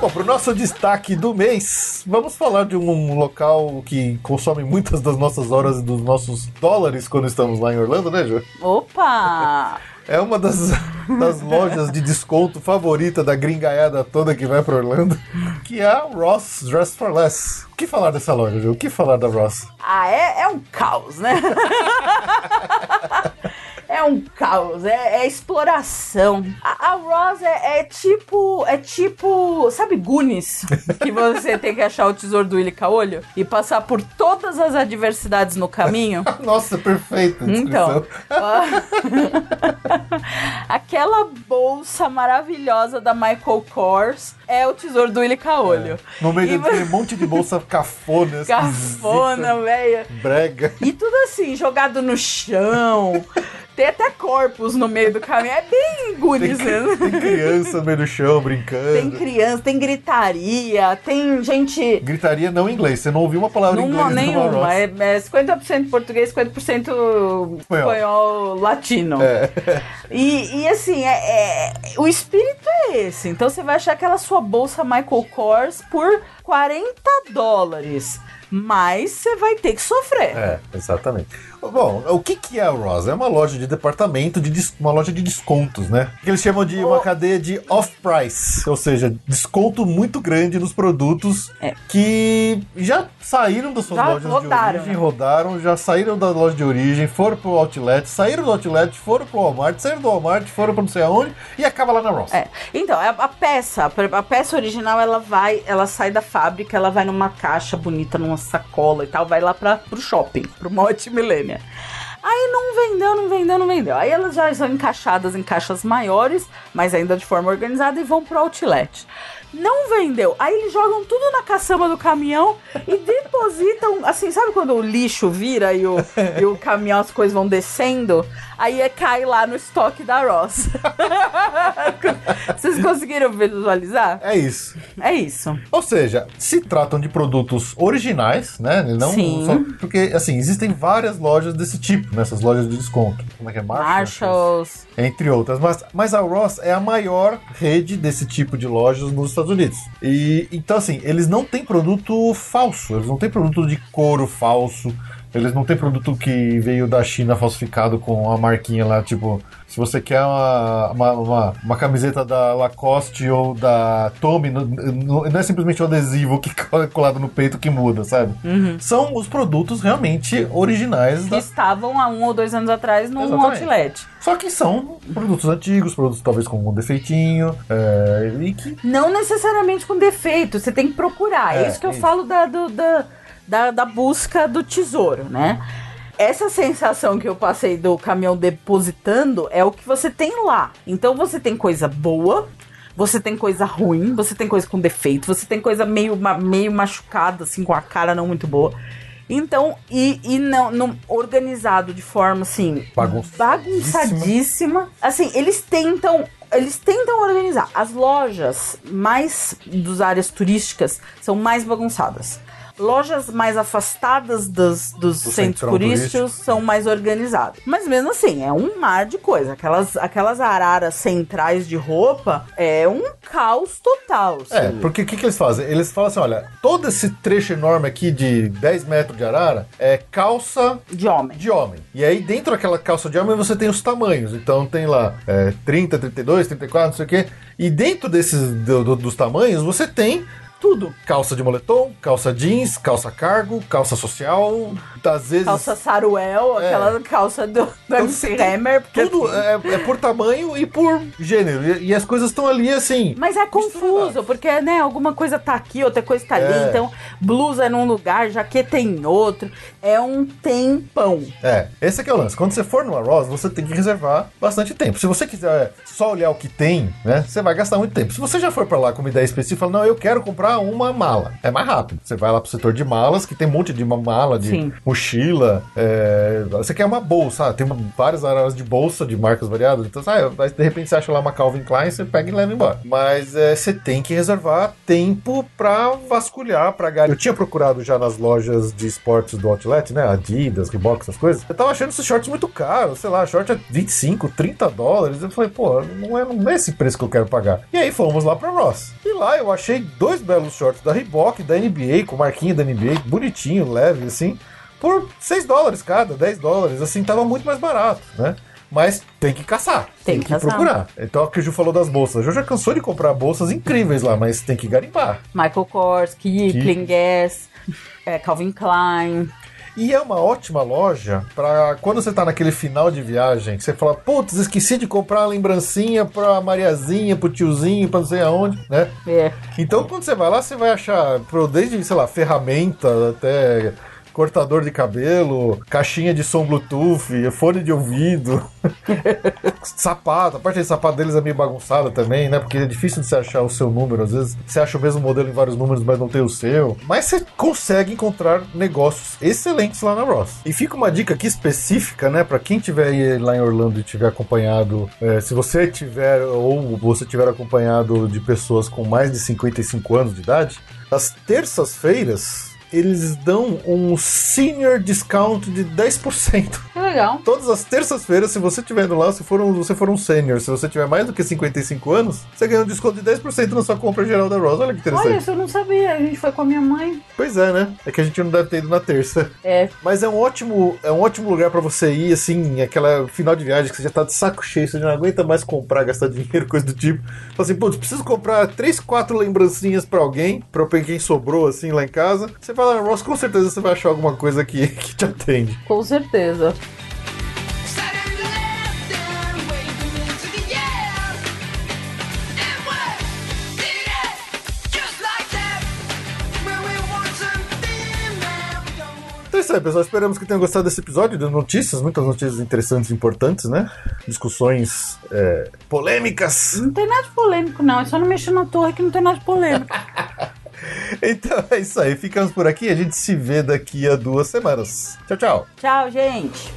Bom, para o nosso destaque do mês, vamos falar de um local que consome muitas das nossas horas e dos nossos dólares quando estamos lá em Orlando, né, Ju? Opa! (laughs) É uma das, (laughs) das lojas de desconto favorita da gringaiada toda que vai para Orlando, que é a Ross Dress for Less. O que falar dessa loja, Ju? O que falar da Ross? Ah, é, é um caos, né? (laughs) É um caos, é, é exploração. A, a Ross é, é tipo. É tipo. Sabe Goonies? (laughs) Que você tem que achar o tesouro do Willy Caolho e passar por todas as adversidades no caminho. (laughs) Nossa, descrição. Então, (laughs) aquela bolsa maravilhosa da Michael Kors é o tesouro do Willy Caolho. No meio E daquele monte de bolsa (laughs) cafona, Cafona, velho. brega. E tudo assim, jogado no chão. Tem até corpos no meio do caminho. É bem Tem, Goonies, né? tem criança no meio do chão brincando. Tem criança, tem gritaria, tem gente. Gritaria não em inglês. Você não ouviu uma palavra em inglês nenhuma. Ross. É, é 50% português, 50% espanhol, latino. É. E, e assim, é, é- o espírito é esse. Então você vai achar aquela sua bolsa Michael Kors por 40 dólares. Mas você vai ter que sofrer. É, exatamente. Bom, o que, que é a Ross? É uma loja de departamento, de uma loja de descontos, né? Que eles chamam de uma O- cadeia de off-price, ou seja, desconto muito grande nos produtos É. que já saíram das suas Já lojas rodaram, de origem, né? rodaram, já saíram da loja de origem, foram pro outlet, saíram do outlet, foram pro Walmart, saíram do Walmart, foram pra não sei aonde e acaba lá na Ross. É. Então, a, a peça, a peça original, ela vai, ela sai da fábrica, ela vai numa caixa bonita, numa sacola e tal, vai lá para pro shopping, pro Monte Aí não vendeu, não vendeu, não vendeu. Aí elas já são encaixadas em caixas maiores, mas ainda de forma organizada, e vão pro outlet. Não vendeu. Aí eles jogam tudo na caçamba do caminhão e (laughs) depositam. Assim, sabe quando o lixo vira e o, e o caminhão, as coisas vão descendo? Aí é, cai lá no estoque da Ross. (laughs) Vocês conseguiram visualizar? É isso. É isso. Ou seja, se tratam de produtos originais, né? Não Sim. só- porque, assim, existem várias lojas desse tipo, nessas lojas de desconto. Como é que é? Marshalls. Entre outras. Mas, mas a Ross é a maior rede desse tipo de lojas nos Estados Unidos. E então, assim, eles não têm produto falso, eles não têm produto de couro falso. Eles não têm produto que veio da China falsificado com a marquinha lá, tipo, se você quer uma, uma, uma, uma camiseta da Lacoste ou da Tommy, não, não é simplesmente o adesivo que (laughs) é colado no peito que muda, sabe? São os produtos realmente originais Que da estavam há um ou dois anos atrás num Exatamente. outlet. só que são produtos antigos, produtos talvez com um defeitinho, é, e que Não necessariamente com defeito, você tem que procurar. É, É, isso que eu isso. falo da, do- da, da, da busca do tesouro, né? Essa sensação que eu passei do caminhão depositando é o que você tem lá. Então você tem coisa boa, você tem coisa ruim, você tem coisa com defeito, você tem coisa meio, meio machucada, assim, com a cara não muito boa. Então, e, e não, não organizado de forma assim, Bagunçadíssima. bagunçadíssima. Assim, eles tentam. Eles tentam organizar. As lojas mais dos áreas turísticas são mais bagunçadas. Lojas mais afastadas dos, dos Do centros turísticos turístico. são mais organizadas. Mas mesmo assim, é um mar de coisa. Aquelas, aquelas araras centrais de roupa é um caos total. É, assim. porque o que, que eles fazem? Eles falam assim: olha, todo esse trecho enorme aqui de 10 metros de arara é calça De homem. de homem. E aí, dentro daquela calça de homem, você tem os tamanhos. Então, tem lá é, 30, 32, 34, não sei o quê. E dentro desses do- do- dos tamanhos, você tem tudo. Calça de moletom, calça jeans, calça cargo, calça social, às vezes... Calça Saruel, É. aquela calça do, do Então, MC Hammer. porque- Tudo é, é por tamanho e por gênero. E, e as coisas estão ali assim. Mas é confuso, porque, né, alguma coisa tá aqui, outra coisa tá É. ali. Então, blusa é num lugar, jaqueta em outro. É um tempão. É, esse aqui é o lance. Quando você for numa Ross, você tem que reservar bastante tempo. Se você quiser só olhar o que tem, né, você vai gastar muito tempo. Se você já for pra lá com uma ideia específica, e fala, não, eu quero comprar uma mala. É mais rápido. Você vai lá pro setor de malas, que tem um monte de ma- mala, de Sim. Mochila. é, Você quer uma bolsa, ah, tem várias áreas de bolsa de marcas variadas. Então, ah, de repente você acha lá uma Calvin Klein, você pega e leva embora. Mas é, você tem que reservar tempo pra vasculhar, pra gar... Eu tinha procurado já nas lojas de esportes do Outlet, né? Adidas, Reebok, essas coisas. Eu tava achando esses shorts muito caros. Sei lá, short é 25, 30 dólares. Eu falei, pô, não é, não é esse preço que eu quero pagar. E aí fomos lá pra Ross. E lá eu achei dois belos shorts da Reebok, da NBA, com marquinha da NBA, bonitinho, leve, assim por 6 dólares cada, 10 dólares, assim, tava muito mais barato, né? Mas tem que caçar, Tem tem, que caçar. procurar. Então, o que o Ju falou das bolsas. A Ju já cansou de comprar bolsas incríveis lá, mas tem que garimpar. Michael Kors, Kipling, Guess, é, Calvin Klein. E é uma ótima loja pra quando você tá naquele final de viagem, você fala, putz, esqueci de comprar uma lembrancinha pra Mariazinha, pro tiozinho, pra não sei aonde, né? É. Então, quando você vai lá, você vai achar, desde, sei lá, ferramenta até cortador de cabelo, caixinha de som Bluetooth, fone de ouvido, (laughs) sapato. A parte de sapato deles é meio bagunçada também, né? Porque é difícil de você achar o seu número. Às vezes você acha o mesmo modelo em vários números, mas não tem o seu. Mas você consegue encontrar negócios excelentes lá na Ross. E fica uma dica aqui específica, né? Pra quem tiver lá em Orlando e tiver acompanhado, é, se você tiver ou você tiver acompanhado de pessoas com mais de 55 anos de idade, às terças-feiras eles dão um senior discount de 10%. Que legal. Todas as terças-feiras, se você estiver indo lá, se for, um, você for um sênior, se você tiver mais do que 55 anos, você ganha um desconto de 10% na sua compra geral da Rosa. Olha que interessante. Olha, isso eu não sabia. A gente foi com a minha mãe. Pois é, né? É que a gente não deve ter ido na terça. É. Mas é um ótimo, é um ótimo lugar pra você ir, assim, aquela final de viagem que você já tá de saco cheio, você já não aguenta mais comprar, gastar dinheiro, coisa do tipo. Fala assim, putz, preciso comprar três, quatro lembrancinhas pra alguém, pra quem sobrou, assim, lá em casa. Você na Ross, com certeza você vai achar alguma coisa que, (laughs) que te atende. Com certeza. Então é isso aí, pessoal. Esperamos que tenham gostado desse episódio de notícias, muitas notícias interessantes e importantes, né? Discussões é, polêmicas. Não tem nada de polêmico, não. É só não mexer na torre que não tem nada de polêmico. (laughs) (laughs) Então é isso aí. Ficamos por aqui. A gente se vê daqui a duas semanas. Tchau, tchau. Tchau, gente.